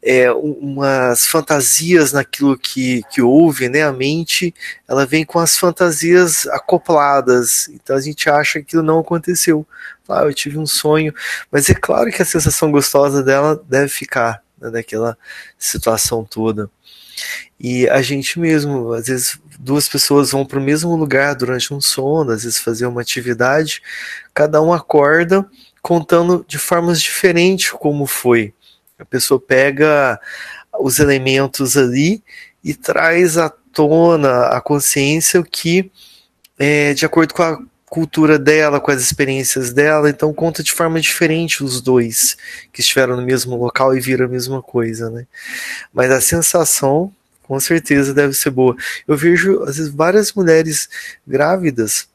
é, umas fantasias naquilo que, que ouve, né? A mente ela vem com as fantasias acopladas, então a gente acha que aquilo não aconteceu. Ah, eu tive um sonho, mas é claro que a sensação gostosa dela deve ficar né, situação toda. E a gente mesmo, às vezes duas pessoas vão para o mesmo lugar durante um sono, às vezes fazer uma atividade, cada um acorda contando de formas diferentes como foi. A pessoa pega os elementos ali e traz à tona a consciência o que é de acordo com a cultura dela, com as experiências dela, então conta de forma diferente os dois que estiveram no mesmo local e viram a mesma coisa, né? Mas a sensação, com certeza, deve ser boa. Eu vejo, às vezes, várias mulheres grávidas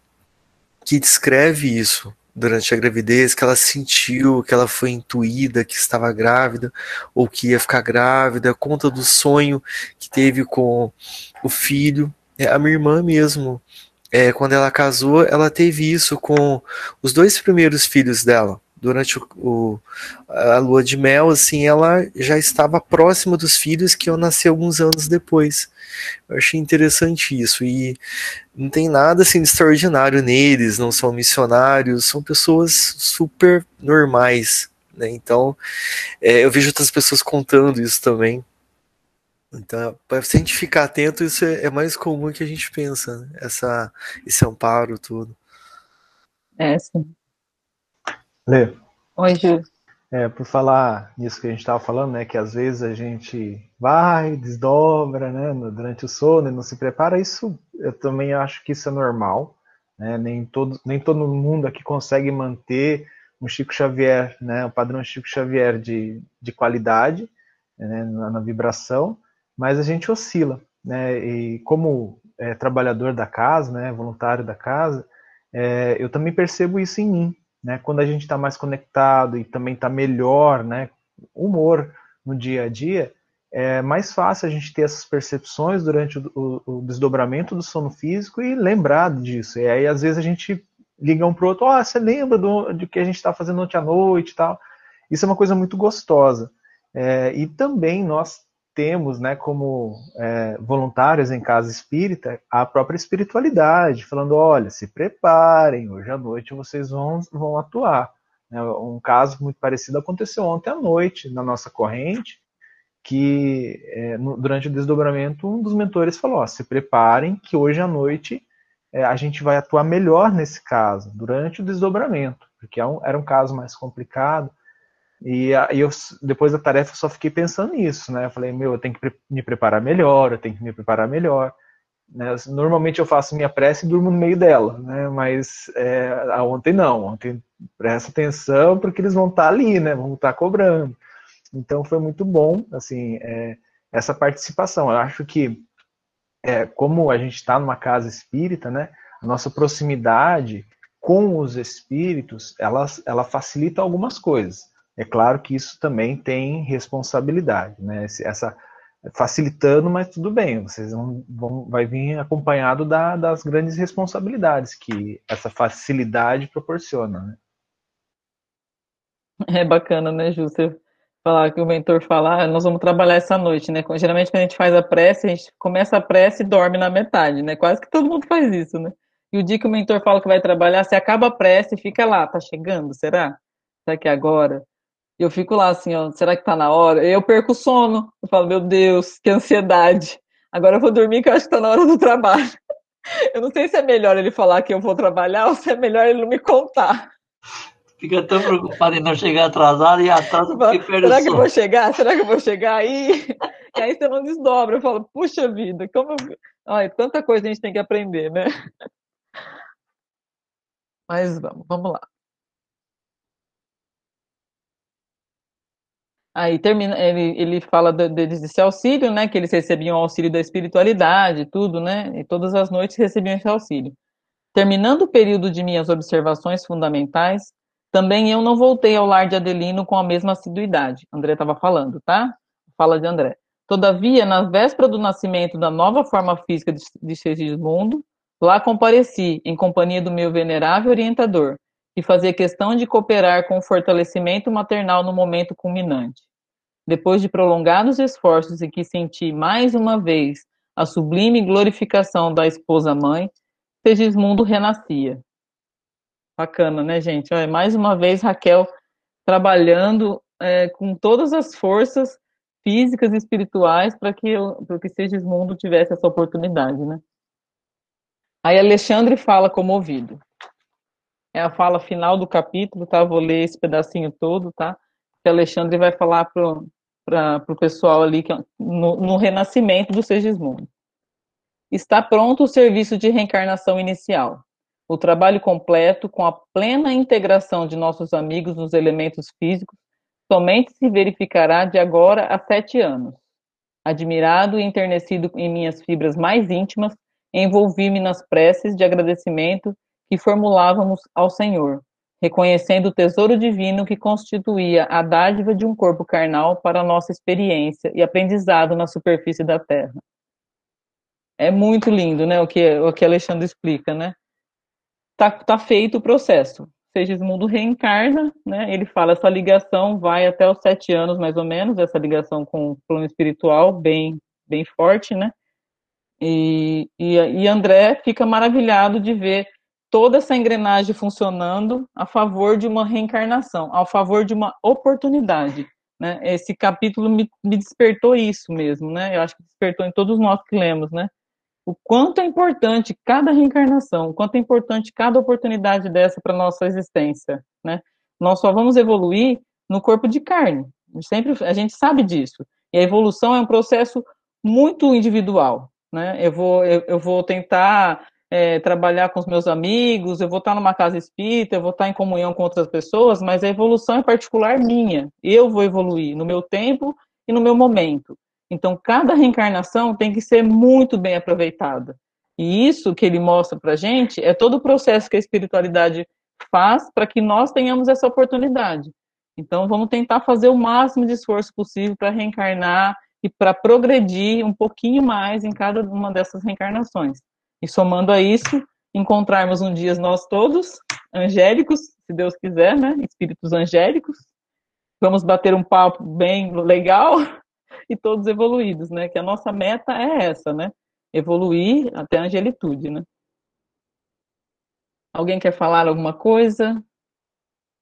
que descrevem isso durante a gravidez, que ela sentiu, que ela foi intuída que estava grávida ou que ia ficar grávida, conta do sonho que teve com o filho. É, a minha irmã mesmo, é, quando ela casou, ela teve isso com os dois primeiros filhos dela. Durante o, o, a lua de mel, assim, ela já estava próxima dos filhos que iam nascer alguns anos depois. Eu achei interessante isso. E não tem nada assim de extraordinário neles, não são missionários, são pessoas super normais. Né? Então, é, eu vejo outras pessoas contando isso também. Então, para a gente ficar atento, isso é, é, mais comum que a gente pensa, né? Essa, esse amparo todo. É, sim. Lê. Oi, Ju. É, por falar nisso que a gente estava falando, né, que às vezes a gente vai, desdobra, né, durante o sono e não se prepara, isso eu também acho que isso é normal, né, nem todo, nem todo mundo aqui consegue manter um Chico Xavier, né, o padrão Chico Xavier de, de qualidade, né, na, na vibração, mas a gente oscila, né, e como é, trabalhador da casa, né, voluntário da casa, é, eu também percebo isso em mim, né? Quando a gente está mais conectado e também está melhor, né? Humor no dia a dia, é mais fácil a gente ter essas percepções durante o, o, o desdobramento do sono físico e lembrar disso. E aí, às vezes, a gente liga um pro outro, ó, oh, você lembra do, do que a gente está fazendo ontem à noite e tal. Isso é uma coisa muito gostosa. É, e também nós temos, né, como é, voluntários em casa espírita, a própria espiritualidade, falando: olha, se preparem, hoje à noite vocês vão, vão atuar. Né, um caso muito parecido aconteceu ontem à noite na nossa corrente, que é, no, durante o desdobramento um dos mentores falou: se preparem, que hoje à noite é, a gente vai atuar melhor nesse caso, durante o desdobramento, porque é era um caso mais complicado e aí eu, depois da tarefa, só fiquei pensando nisso, né? Eu falei, meu, eu tenho que me preparar melhor, eu tenho que me preparar melhor. Né? Normalmente eu faço minha prece e durmo no meio dela, né? Mas é, ontem não, ontem presta atenção porque eles vão estar tá ali, né? Vão estar tá cobrando. Então foi muito bom, assim, é, essa participação. Eu acho que, é, como a gente está numa casa espírita, né? A nossa proximidade com os espíritos, ela, ela facilita algumas coisas. É claro que isso também tem responsabilidade, né? Essa facilitando, mas tudo bem, vocês vão, vão vai vir acompanhado da, das grandes responsabilidades que essa facilidade proporciona, né? É bacana, né? Você falar que o mentor falar, ah, nós vamos trabalhar essa noite, né? Geralmente quando a gente faz a prece, a gente começa a prece e dorme na metade, né? Quase que todo mundo faz isso, né? E o dia que o mentor fala que vai trabalhar, você acaba a prece e fica lá, tá chegando, será? Será que é agora? Eu fico lá assim, ó, será que tá na hora? Eu perco o sono. Eu falo, meu Deus, que ansiedade. Agora eu vou dormir que eu acho que tá na hora do trabalho. Eu não sei se é melhor ele falar que eu vou trabalhar ou se é melhor ele não me contar. Fica tão preocupado em não chegar atrasado e atrasa porque perde Será que eu vou chegar? Será que eu vou chegar aí? E aí você não desdobra. Eu falo, puxa vida, como. Ai, tanta coisa a gente tem que aprender, né? Mas vamos, vamos lá. Aí termina, ele, ele fala de, de, desse auxílio, né? Que eles recebiam o auxílio da espiritualidade, tudo, né? E todas as noites recebiam esse auxílio. Terminando o período de minhas observações fundamentais, também eu não voltei ao lar de Adelino com a mesma assiduidade. André estava falando, tá? Fala de André. Todavia, na véspera do nascimento da nova forma física de, de lá compareci, em companhia do meu venerável orientador, que fazia questão de cooperar com o fortalecimento maternal no momento culminante. Depois de prolongados esforços em que senti mais uma vez a sublime glorificação da esposa-mãe, Segismundo renascia. Bacana, né, gente? Olha, mais uma vez, Raquel trabalhando é, com todas as forças físicas e espirituais para que, que Segismundo tivesse essa oportunidade, né? Aí Alexandre fala comovido. É a fala final do capítulo, tá? Vou ler esse pedacinho todo, tá? Que Alexandre vai falar para o pessoal ali que, no, no renascimento do Segismundo. Está pronto o serviço de reencarnação inicial. O trabalho completo, com a plena integração de nossos amigos nos elementos físicos, somente se verificará de agora a sete anos. Admirado e enternecido em minhas fibras mais íntimas, envolvi-me nas preces de agradecimento que formulávamos ao Senhor, reconhecendo o tesouro divino que constituía a dádiva de um corpo carnal para nossa experiência e aprendizado na superfície da Terra. É muito lindo, né, o que, o que Alexandre explica, né? Tá, tá feito o processo. Segismundo reencarna, né? Ele fala essa ligação vai até os sete anos, mais ou menos, essa ligação com o plano espiritual bem, bem forte, né? E, e, e André fica maravilhado de ver toda essa engrenagem funcionando a favor de uma reencarnação, a favor de uma oportunidade. Né? Esse capítulo me, me despertou isso mesmo, né? Eu acho que despertou em todos nós que lemos, né? O quanto é importante cada reencarnação, o quanto é importante cada oportunidade dessa para nossa existência, né? Nós só vamos evoluir no corpo de carne. Sempre a gente sabe disso. E a evolução é um processo muito individual, né? Eu vou eu, eu vou tentar é, trabalhar com os meus amigos, eu vou estar numa casa espírita, eu vou estar em comunhão com outras pessoas, mas a evolução é particular minha. Eu vou evoluir no meu tempo e no meu momento. Então, cada reencarnação tem que ser muito bem aproveitada. E isso que ele mostra para gente é todo o processo que a espiritualidade faz para que nós tenhamos essa oportunidade. Então, vamos tentar fazer o máximo de esforço possível para reencarnar e para progredir um pouquinho mais em cada uma dessas reencarnações. E somando a isso, encontrarmos um dia nós todos, angélicos, se Deus quiser, né? Espíritos angélicos. Vamos bater um papo bem legal e todos evoluídos, né? Que a nossa meta é essa, né? Evoluir até a angelitude, né? Alguém quer falar alguma coisa?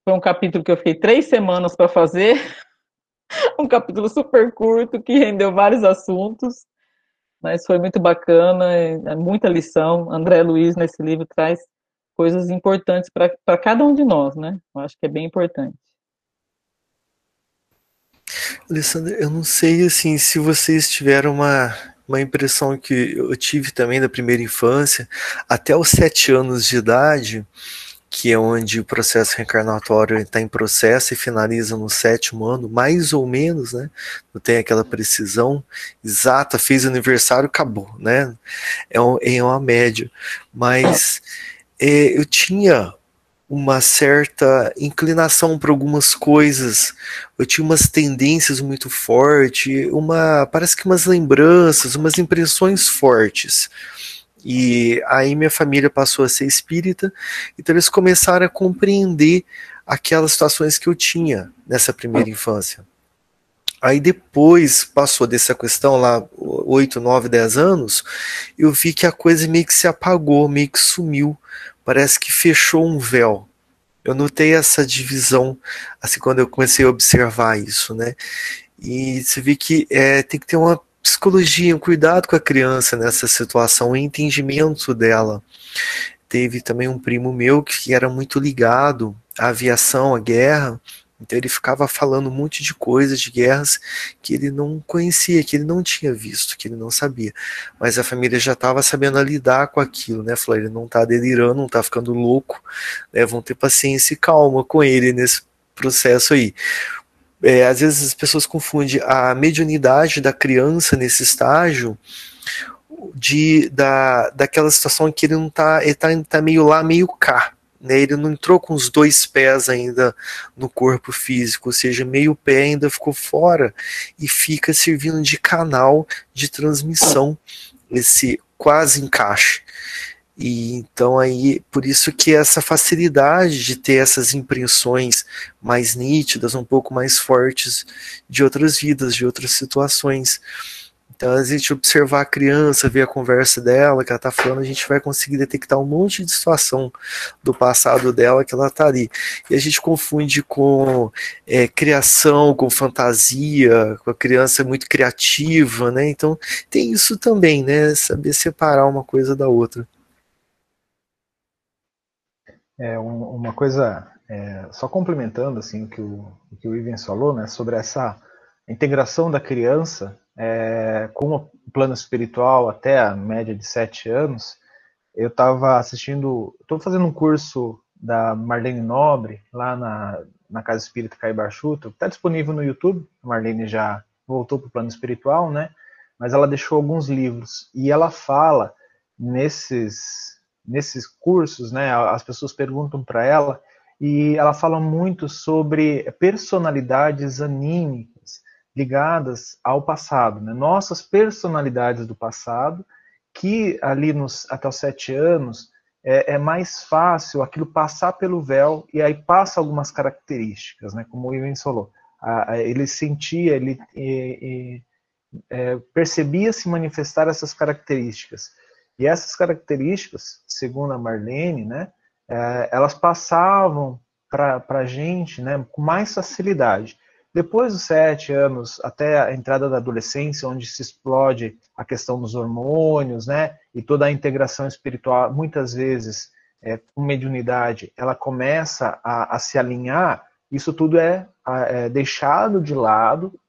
Foi um capítulo que eu fiquei três semanas para fazer. um capítulo super curto que rendeu vários assuntos mas foi muito bacana, é, é muita lição. André Luiz, nesse livro, traz coisas importantes para cada um de nós, né? Eu acho que é bem importante. Alessandra, eu não sei assim se vocês tiveram uma, uma impressão que eu tive também da primeira infância, até os sete anos de idade, que é onde o processo reencarnatório está em processo e finaliza no sétimo ano, mais ou menos, né? Não tem aquela precisão exata, fez aniversário, acabou, né? É, um, é uma média. Mas é, eu tinha uma certa inclinação para algumas coisas, eu tinha umas tendências muito fortes, uma parece que umas lembranças, umas impressões fortes. E aí minha família passou a ser espírita, então eles começaram a compreender aquelas situações que eu tinha nessa primeira infância. Aí depois passou dessa questão lá, 8, 9, 10 anos, eu vi que a coisa meio que se apagou, meio que sumiu. Parece que fechou um véu. Eu notei essa divisão, assim, quando eu comecei a observar isso, né? E você vê que é, tem que ter uma psicologia, um cuidado com a criança nessa situação, o entendimento dela. Teve também um primo meu que era muito ligado à aviação, à guerra, Então ele ficava falando um monte de coisas, de guerras que ele não conhecia, que ele não tinha visto, que ele não sabia. Mas a família já estava sabendo lidar com aquilo, né? Falou, ele não está delirando, não está ficando louco, né? Vão ter paciência e calma com ele nesse processo aí. É, às vezes as pessoas confundem a mediunidade da criança nesse estágio de da, daquela situação em que ele não tá, ele tá, tá meio lá, meio cá. Né, ele não entrou com os dois pés ainda no corpo físico, ou seja, meio pé ainda ficou fora e fica servindo de canal de transmissão, esse quase encaixe. E então aí, por isso que essa facilidade de ter essas impressões mais nítidas, um pouco mais fortes de outras vidas, de outras situações. Então, a gente observar a criança, ver a conversa dela, que ela está falando, a gente vai conseguir detectar um monte de situação do passado dela que ela está ali. E a gente confunde com é, criação, com fantasia, com a criança muito criativa, né? Então, tem isso também, né? Saber separar uma coisa da outra. É, uma coisa, é, só complementando assim, o, que o, o que o Ivens falou, né, sobre essa integração da criança é, com o plano espiritual até a média de sete anos, eu estava assistindo, estou fazendo um curso da Marlene Nobre, lá na, na Casa Espírita Caibar Chuto, está disponível no YouTube, a Marlene já voltou para o plano espiritual, né? Mas ela deixou alguns livros, e ela fala nesses, nesses cursos, né? As pessoas perguntam para ela, e ela fala muito sobre personalidades anímicas, ligadas ao passado, né? nossas personalidades do passado, que ali nos, até os sete anos é, é, mais fácil aquilo passar pelo véu e aí passa algumas características, né? como o Ivan falou. A, a, ele sentia, ele e, e, é, percebia se manifestar essas características. E essas características, segundo a Marlene, né, é, elas passavam para a gente né, com mais facilidade. Depois dos sete anos, até a entrada da adolescência, onde se explode a questão dos hormônios, né, e toda a integração espiritual, muitas vezes, é, com mediunidade, ela começa a, a se alinhar, isso tudo é, é, deixado de lado,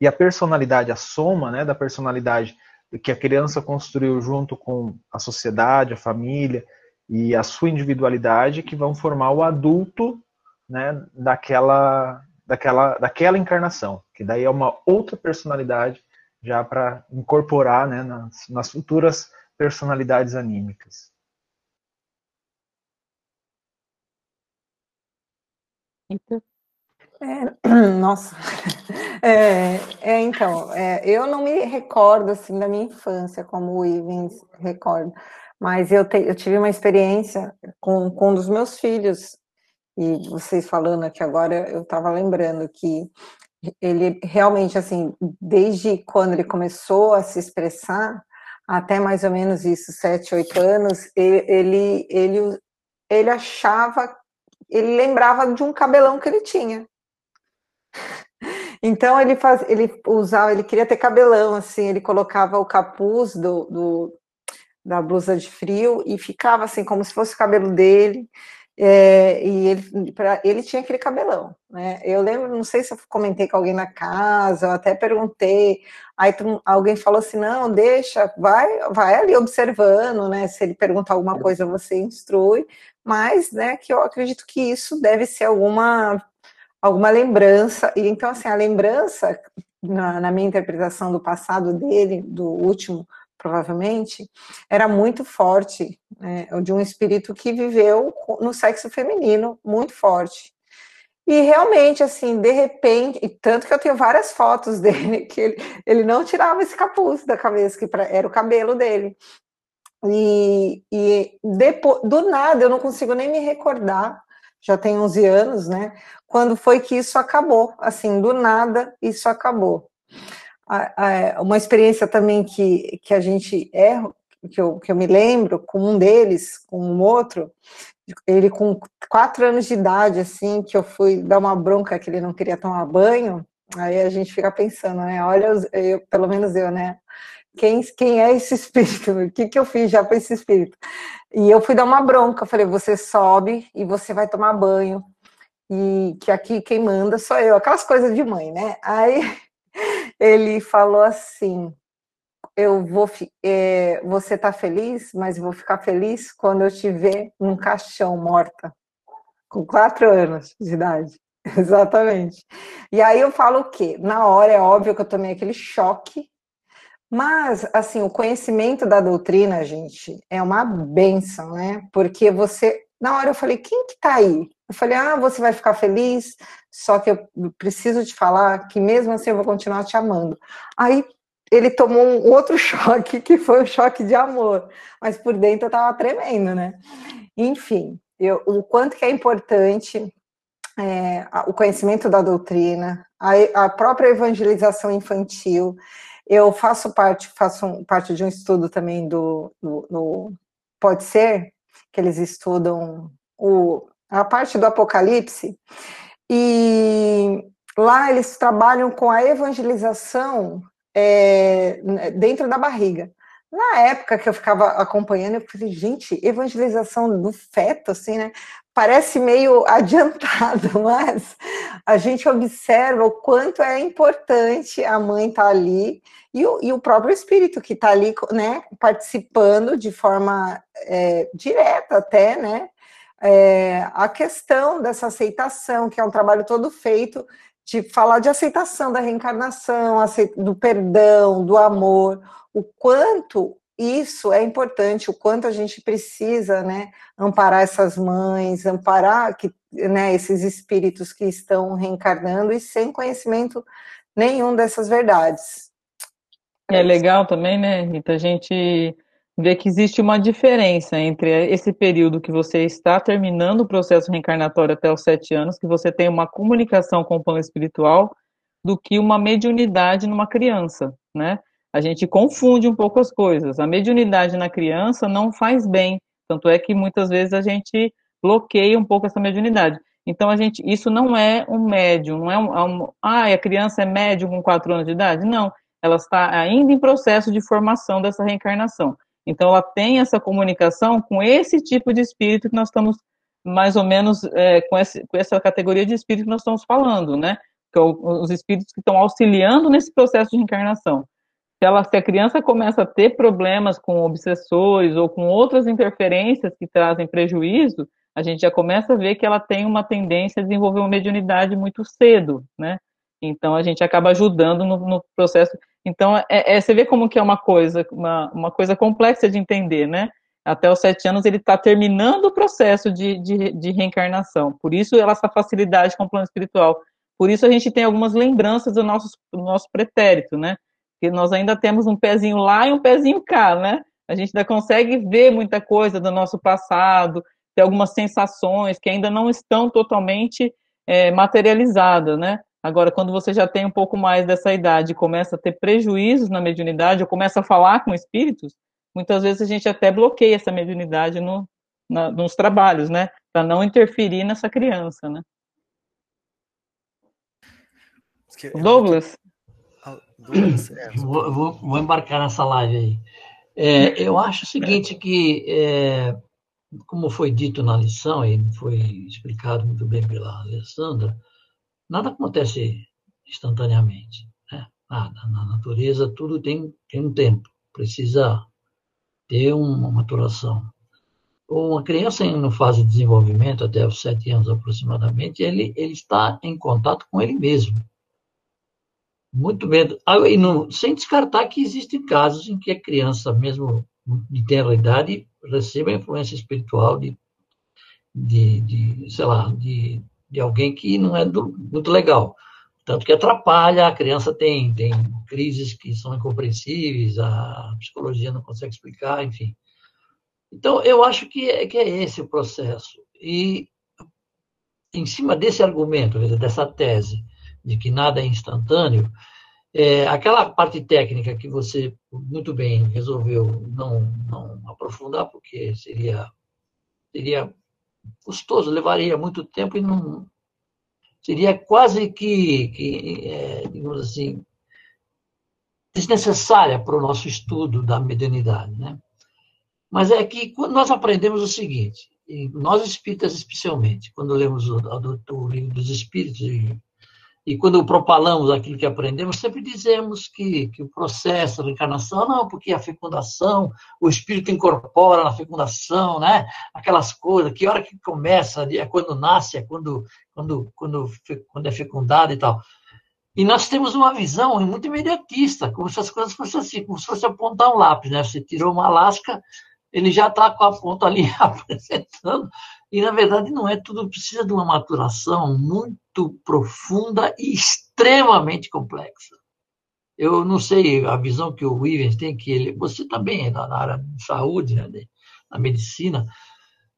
e a personalidade, a soma né, da personalidade que a criança construiu junto com a sociedade, a família e a sua individualidade, que vão formar o adulto né, daquela, daquela, daquela encarnação, que daí é uma outra personalidade já para incorporar né, nas, nas futuras personalidades anímicas. Então, é, nossa, é, é, então, é, eu não me recordo assim da minha infância como o Ivens recorda, mas eu, te, eu tive uma experiência com, com um dos meus filhos e vocês falando aqui agora, eu estava lembrando que ele realmente, assim, desde quando ele começou a se expressar, até mais ou menos isso, sete, oito anos, ele, ele, ele achava, ele lembrava de um cabelão que ele tinha. Então ele faz, ele usava, ele queria ter cabelão, assim, ele colocava o capuz do, do da blusa de frio e ficava assim como se fosse o cabelo dele. É, e ele, pra, ele tinha aquele cabelão, né? Eu lembro, não sei se eu comentei com alguém na casa, eu até perguntei, aí tu, alguém falou assim, não, deixa, vai, vai ali observando, né? Se ele perguntar alguma coisa, você instrui, mas, né, que eu acredito que isso deve ser alguma alguma lembrança, e então, assim, a lembrança, na, na minha interpretação do passado dele, do último provavelmente, era muito forte, né, de um espírito que viveu no sexo feminino, muito forte. E realmente, assim, de repente, e tanto que eu tenho várias fotos dele, que ele, ele não tirava esse capuz da cabeça, que pra, era o cabelo dele. E, e depois, do nada, eu não consigo nem me recordar, já tem 11 anos, né? Quando foi que isso acabou? Assim, do nada, isso acabou uma experiência também que, que a gente é, que eu, que eu me lembro, com um deles, com um outro, ele com quatro anos de idade, assim, que eu fui dar uma bronca que ele não queria tomar banho, aí a gente fica pensando, né, olha, eu, pelo menos eu, né, quem, quem é esse espírito? O que, que eu fiz já para esse espírito? E eu fui dar uma bronca, falei, você sobe e você vai tomar banho. e que aqui quem manda sou eu, aquelas coisas de mãe, né? Aí ele falou assim: eu vou, é, você tá feliz, mas vou ficar feliz quando eu te ver num caixão morta, com quatro anos de idade. Exatamente. E aí eu falo o quê? Na hora é óbvio que eu tomei aquele choque, mas assim, o conhecimento da doutrina, gente, é uma benção, né? Porque você, na hora eu falei, quem que tá aí? Eu falei, ah, você vai ficar feliz, só que eu preciso te falar que mesmo assim eu vou continuar te amando. Aí ele tomou um outro choque, que foi o um choque de amor, mas por dentro eu tava tremendo, né? Enfim, eu, o quanto que é importante é, o conhecimento da doutrina, a, a, própria evangelização infantil. Eu faço parte, faço parte de um estudo também do, do, do pode ser que eles estudam o, a parte do Apocalipse e lá eles trabalham com a evangelização é, dentro da barriga. Na época que eu ficava acompanhando, eu falei, gente, evangelização do feto, assim, né? Parece meio adiantado, mas a gente observa o quanto é importante a mãe estar tá ali e o, e o próprio espírito que está ali, né, participando de forma é, direta até, né? É, a questão dessa aceitação, que é um trabalho todo feito de falar de aceitação da reencarnação, do perdão, do amor, o quanto isso é importante, o quanto a gente precisa, né, amparar essas mães, amparar que, né, esses espíritos que estão reencarnando e sem conhecimento nenhum dessas verdades. É legal também, né, Rita, a gente ver que existe uma diferença entre esse período que você está terminando o processo reencarnatório até os sete anos, que você tem uma comunicação com o plano espiritual, do que uma mediunidade numa criança, né? A gente confunde um pouco as coisas. A mediunidade na criança não faz bem, tanto é que muitas vezes a gente bloqueia um pouco essa mediunidade. Então a gente, isso não é um médium, não é um, é um ah, a criança é médium com quatro anos de idade? Não, ela está ainda em processo de formação dessa reencarnação. Então, ela tem essa comunicação com esse tipo de espírito que nós estamos, mais ou menos, é, com, esse, com, essa categoria de espírito que nós estamos falando, né? Que é os espíritos que estão auxiliando nesse processo de reencarnação. Se, ela, se a criança começa a ter problemas com obsessores ou com outras interferências que trazem prejuízo, a gente já começa a ver que ela tem uma tendência a desenvolver uma mediunidade muito cedo, né? Então a gente acaba ajudando no, no processo. Então é, é, você vê como que é uma coisa, uma, uma coisa complexa de entender, né? Até os sete anos ele está terminando o processo de, de, de, reencarnação. Por isso essa facilidade com o plano espiritual. Por isso a gente tem algumas lembranças do nosso, do nosso pretérito, né? Que nós ainda temos um pezinho lá e um pezinho cá, né? A gente ainda consegue ver muita coisa do nosso passado, ter algumas sensações que ainda não estão totalmente é, materializadas, né? Agora, quando você já tem um pouco mais dessa idade e começa a ter prejuízos na mediunidade, ou começa a falar com espíritos, muitas vezes a gente até bloqueia essa mediunidade no, na, nos trabalhos, né? Para não interferir nessa criança, né? Douglas? É. vou, vou, vou, embarcar nessa live aí. É, eu acho o seguinte que, é, como foi dito na lição, e foi explicado muito bem pela Alessandra, nada acontece instantaneamente. Né? Nada. Na natureza, tudo tem, tem um tempo, precisa ter uma maturação. Uma criança em fase de desenvolvimento, até os sete anos aproximadamente, ele, ele está em contato com ele mesmo. Muito bem. Ah, e não, sem descartar que existem casos em que a criança, mesmo de tenra idade, receba influência espiritual de, de, de sei lá, de de alguém que não é do, muito legal. Tanto que atrapalha, a criança tem, tem crises que são incompreensíveis, a psicologia não consegue explicar, enfim. Então, eu acho que é, que é esse o processo. E, em cima desse argumento, dessa tese de que nada é instantâneo, é, aquela parte técnica que você muito bem resolveu não, não aprofundar, porque seria, seria custoso, levaria muito tempo e não seria quase que, que é, digamos assim, desnecessária para o nosso estudo da mediunidade, né? Mas é que nós aprendemos o seguinte: nós espíritas especialmente, quando lemos o, o, livro dos espíritos e, e, quando propalamos aquilo que aprendemos, sempre dizemos que, que o processo da reencarnação, não, porque a fecundação, o espírito incorpora na fecundação, né? aquelas coisas, que hora que começa, é quando nasce, é quando, quando, quando, quando é fecundado e tal. E nós temos uma visão muito imediatista, como se as coisas fossem assim, como se fosse apontar um lápis, né? Você tirou uma lasca, ele já está com a ponta ali apresentando, e na verdade não é tudo, precisa de uma maturação muito profunda e extremamente complexa. Eu não sei a visão que o Ivens tem, que ele, você também é na área de saúde, né, na medicina,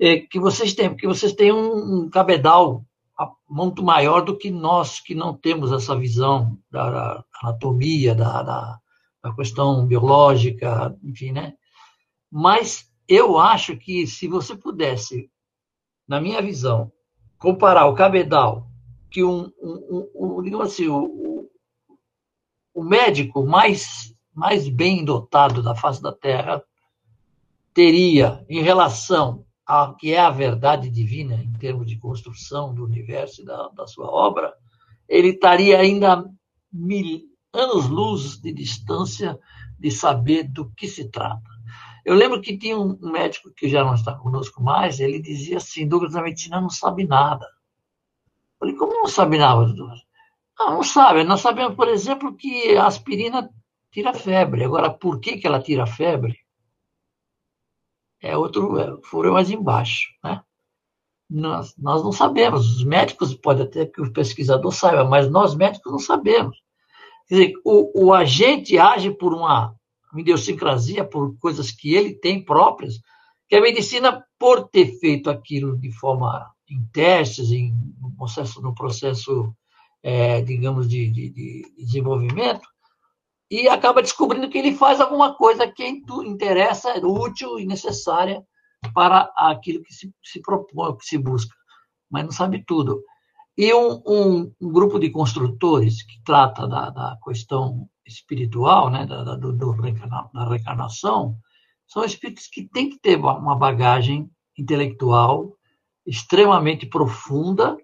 é, que vocês têm, porque vocês têm um, um cabedal muito maior do que nós que não temos essa visão da, da anatomia, da, da, da questão biológica, enfim, né? Mas eu acho que se você pudesse, na minha visão, comparar o cabedal que um, um, um, um digamos assim, o, o médico mais, mais bem dotado da face da Terra teria em relação a que é a verdade divina em termos de construção do universo e da, da sua obra, ele estaria ainda mil anos-luz de distância de saber do que se trata. Eu lembro que tinha um médico que já não está conosco mais, ele dizia assim, Douglas, a medicina não sabe nada. Eu falei, como não sabe nada, doutor? Não, não sabe. Nós sabemos, por exemplo, que a aspirina tira febre. Agora, por que, que ela tira febre? É outro é, furo mais embaixo, né? Nós, nós não sabemos. Os médicos, pode até que o pesquisador saiba, mas nós médicos não sabemos. Quer dizer, o, o agente age por uma idiosincrasia, por coisas que ele tem próprias, que a medicina, por ter feito aquilo de forma em testes, em, no processo, no processo é, digamos, de, de, de, desenvolvimento, e acaba descobrindo que ele faz alguma coisa que interessa, útil e necessária para aquilo que se, se propõe, que se busca, mas não sabe tudo. E um, um, um grupo de construtores que trata da, da questão espiritual, né, da, da, do, da reencarnação, são espíritos que têm que ter uma bagagem intelectual extremamente profunda,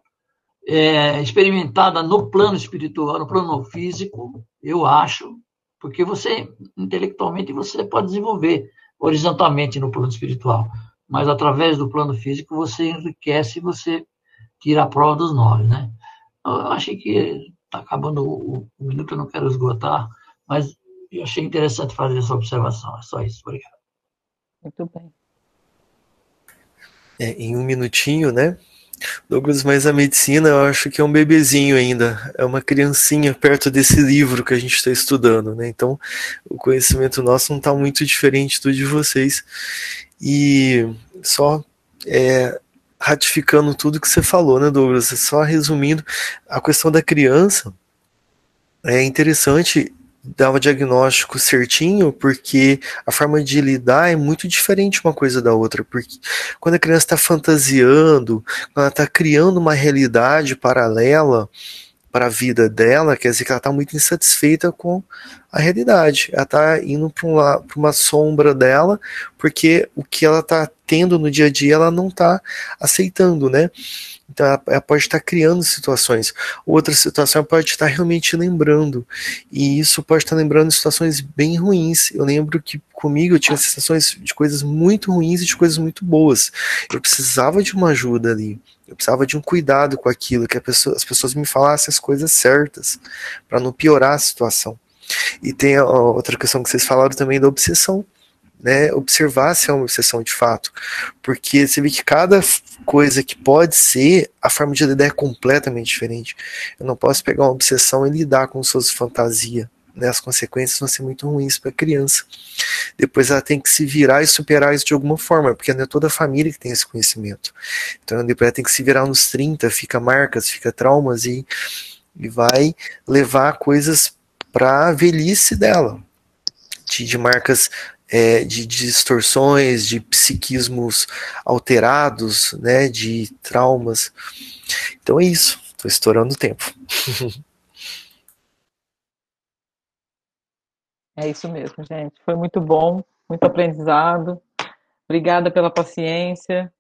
é, experimentada no plano espiritual, no plano físico, eu acho, porque você, intelectualmente, você pode desenvolver horizontalmente no plano espiritual, mas através do plano físico você enriquece você tira a prova dos nove, né? Eu achei que está acabando o, o, minuto, eu não quero esgotar, mas eu achei interessante fazer essa observação. É só isso, obrigado. Muito bem. É, em um minutinho, né? Douglas, mas a medicina eu acho que é um bebezinho ainda, é uma criancinha perto desse livro que a gente está estudando, né? Então, o conhecimento nosso não está muito diferente do de vocês. E só é, ratificando tudo que você falou, né, Douglas? Só resumindo, a questão da criança é interessante dar o diagnóstico certinho, porque a forma de lidar é muito diferente uma coisa da outra. Porque quando a criança está fantasiando, quando ela está criando uma realidade paralela, para a vida dela, quer dizer que ela está muito insatisfeita com a realidade. Ela está indo para uma, uma sombra dela, porque o que ela está tendo no dia a dia ela não está aceitando, né? Então ela, ela pode estar criando situações. Outra situação pode estar realmente lembrando. E isso pode estar lembrando situações bem ruins. Eu lembro que comigo eu tinha sensações de coisas muito ruins e de coisas muito boas. Eu precisava de uma ajuda ali. Eu precisava de um cuidado com aquilo, que pessoa, as pessoas me falassem as coisas certas, para não piorar a situação. E tem a, outra questão que vocês falaram também da obsessão. Né, observar se é uma obsessão de fato, porque você vê que cada coisa que pode ser, a forma de lidar é completamente diferente. Eu não posso pegar uma obsessão e lidar com suas fantasias né, as consequências vão ser muito ruins para a criança. Depois ela tem que se virar e superar isso de alguma forma, porque não é toda a família que tem esse conhecimento. Então depois ela tem que se virar nos 30, fica marcas, fica traumas e, e vai levar coisas para a velhice dela. De, de marcas é, de, distorções, de psiquismos alterados, né, de traumas. Então é isso. Estou estourando o tempo. É isso mesmo, gente. Foi muito bom, muito aprendizado. Obrigada pela paciência.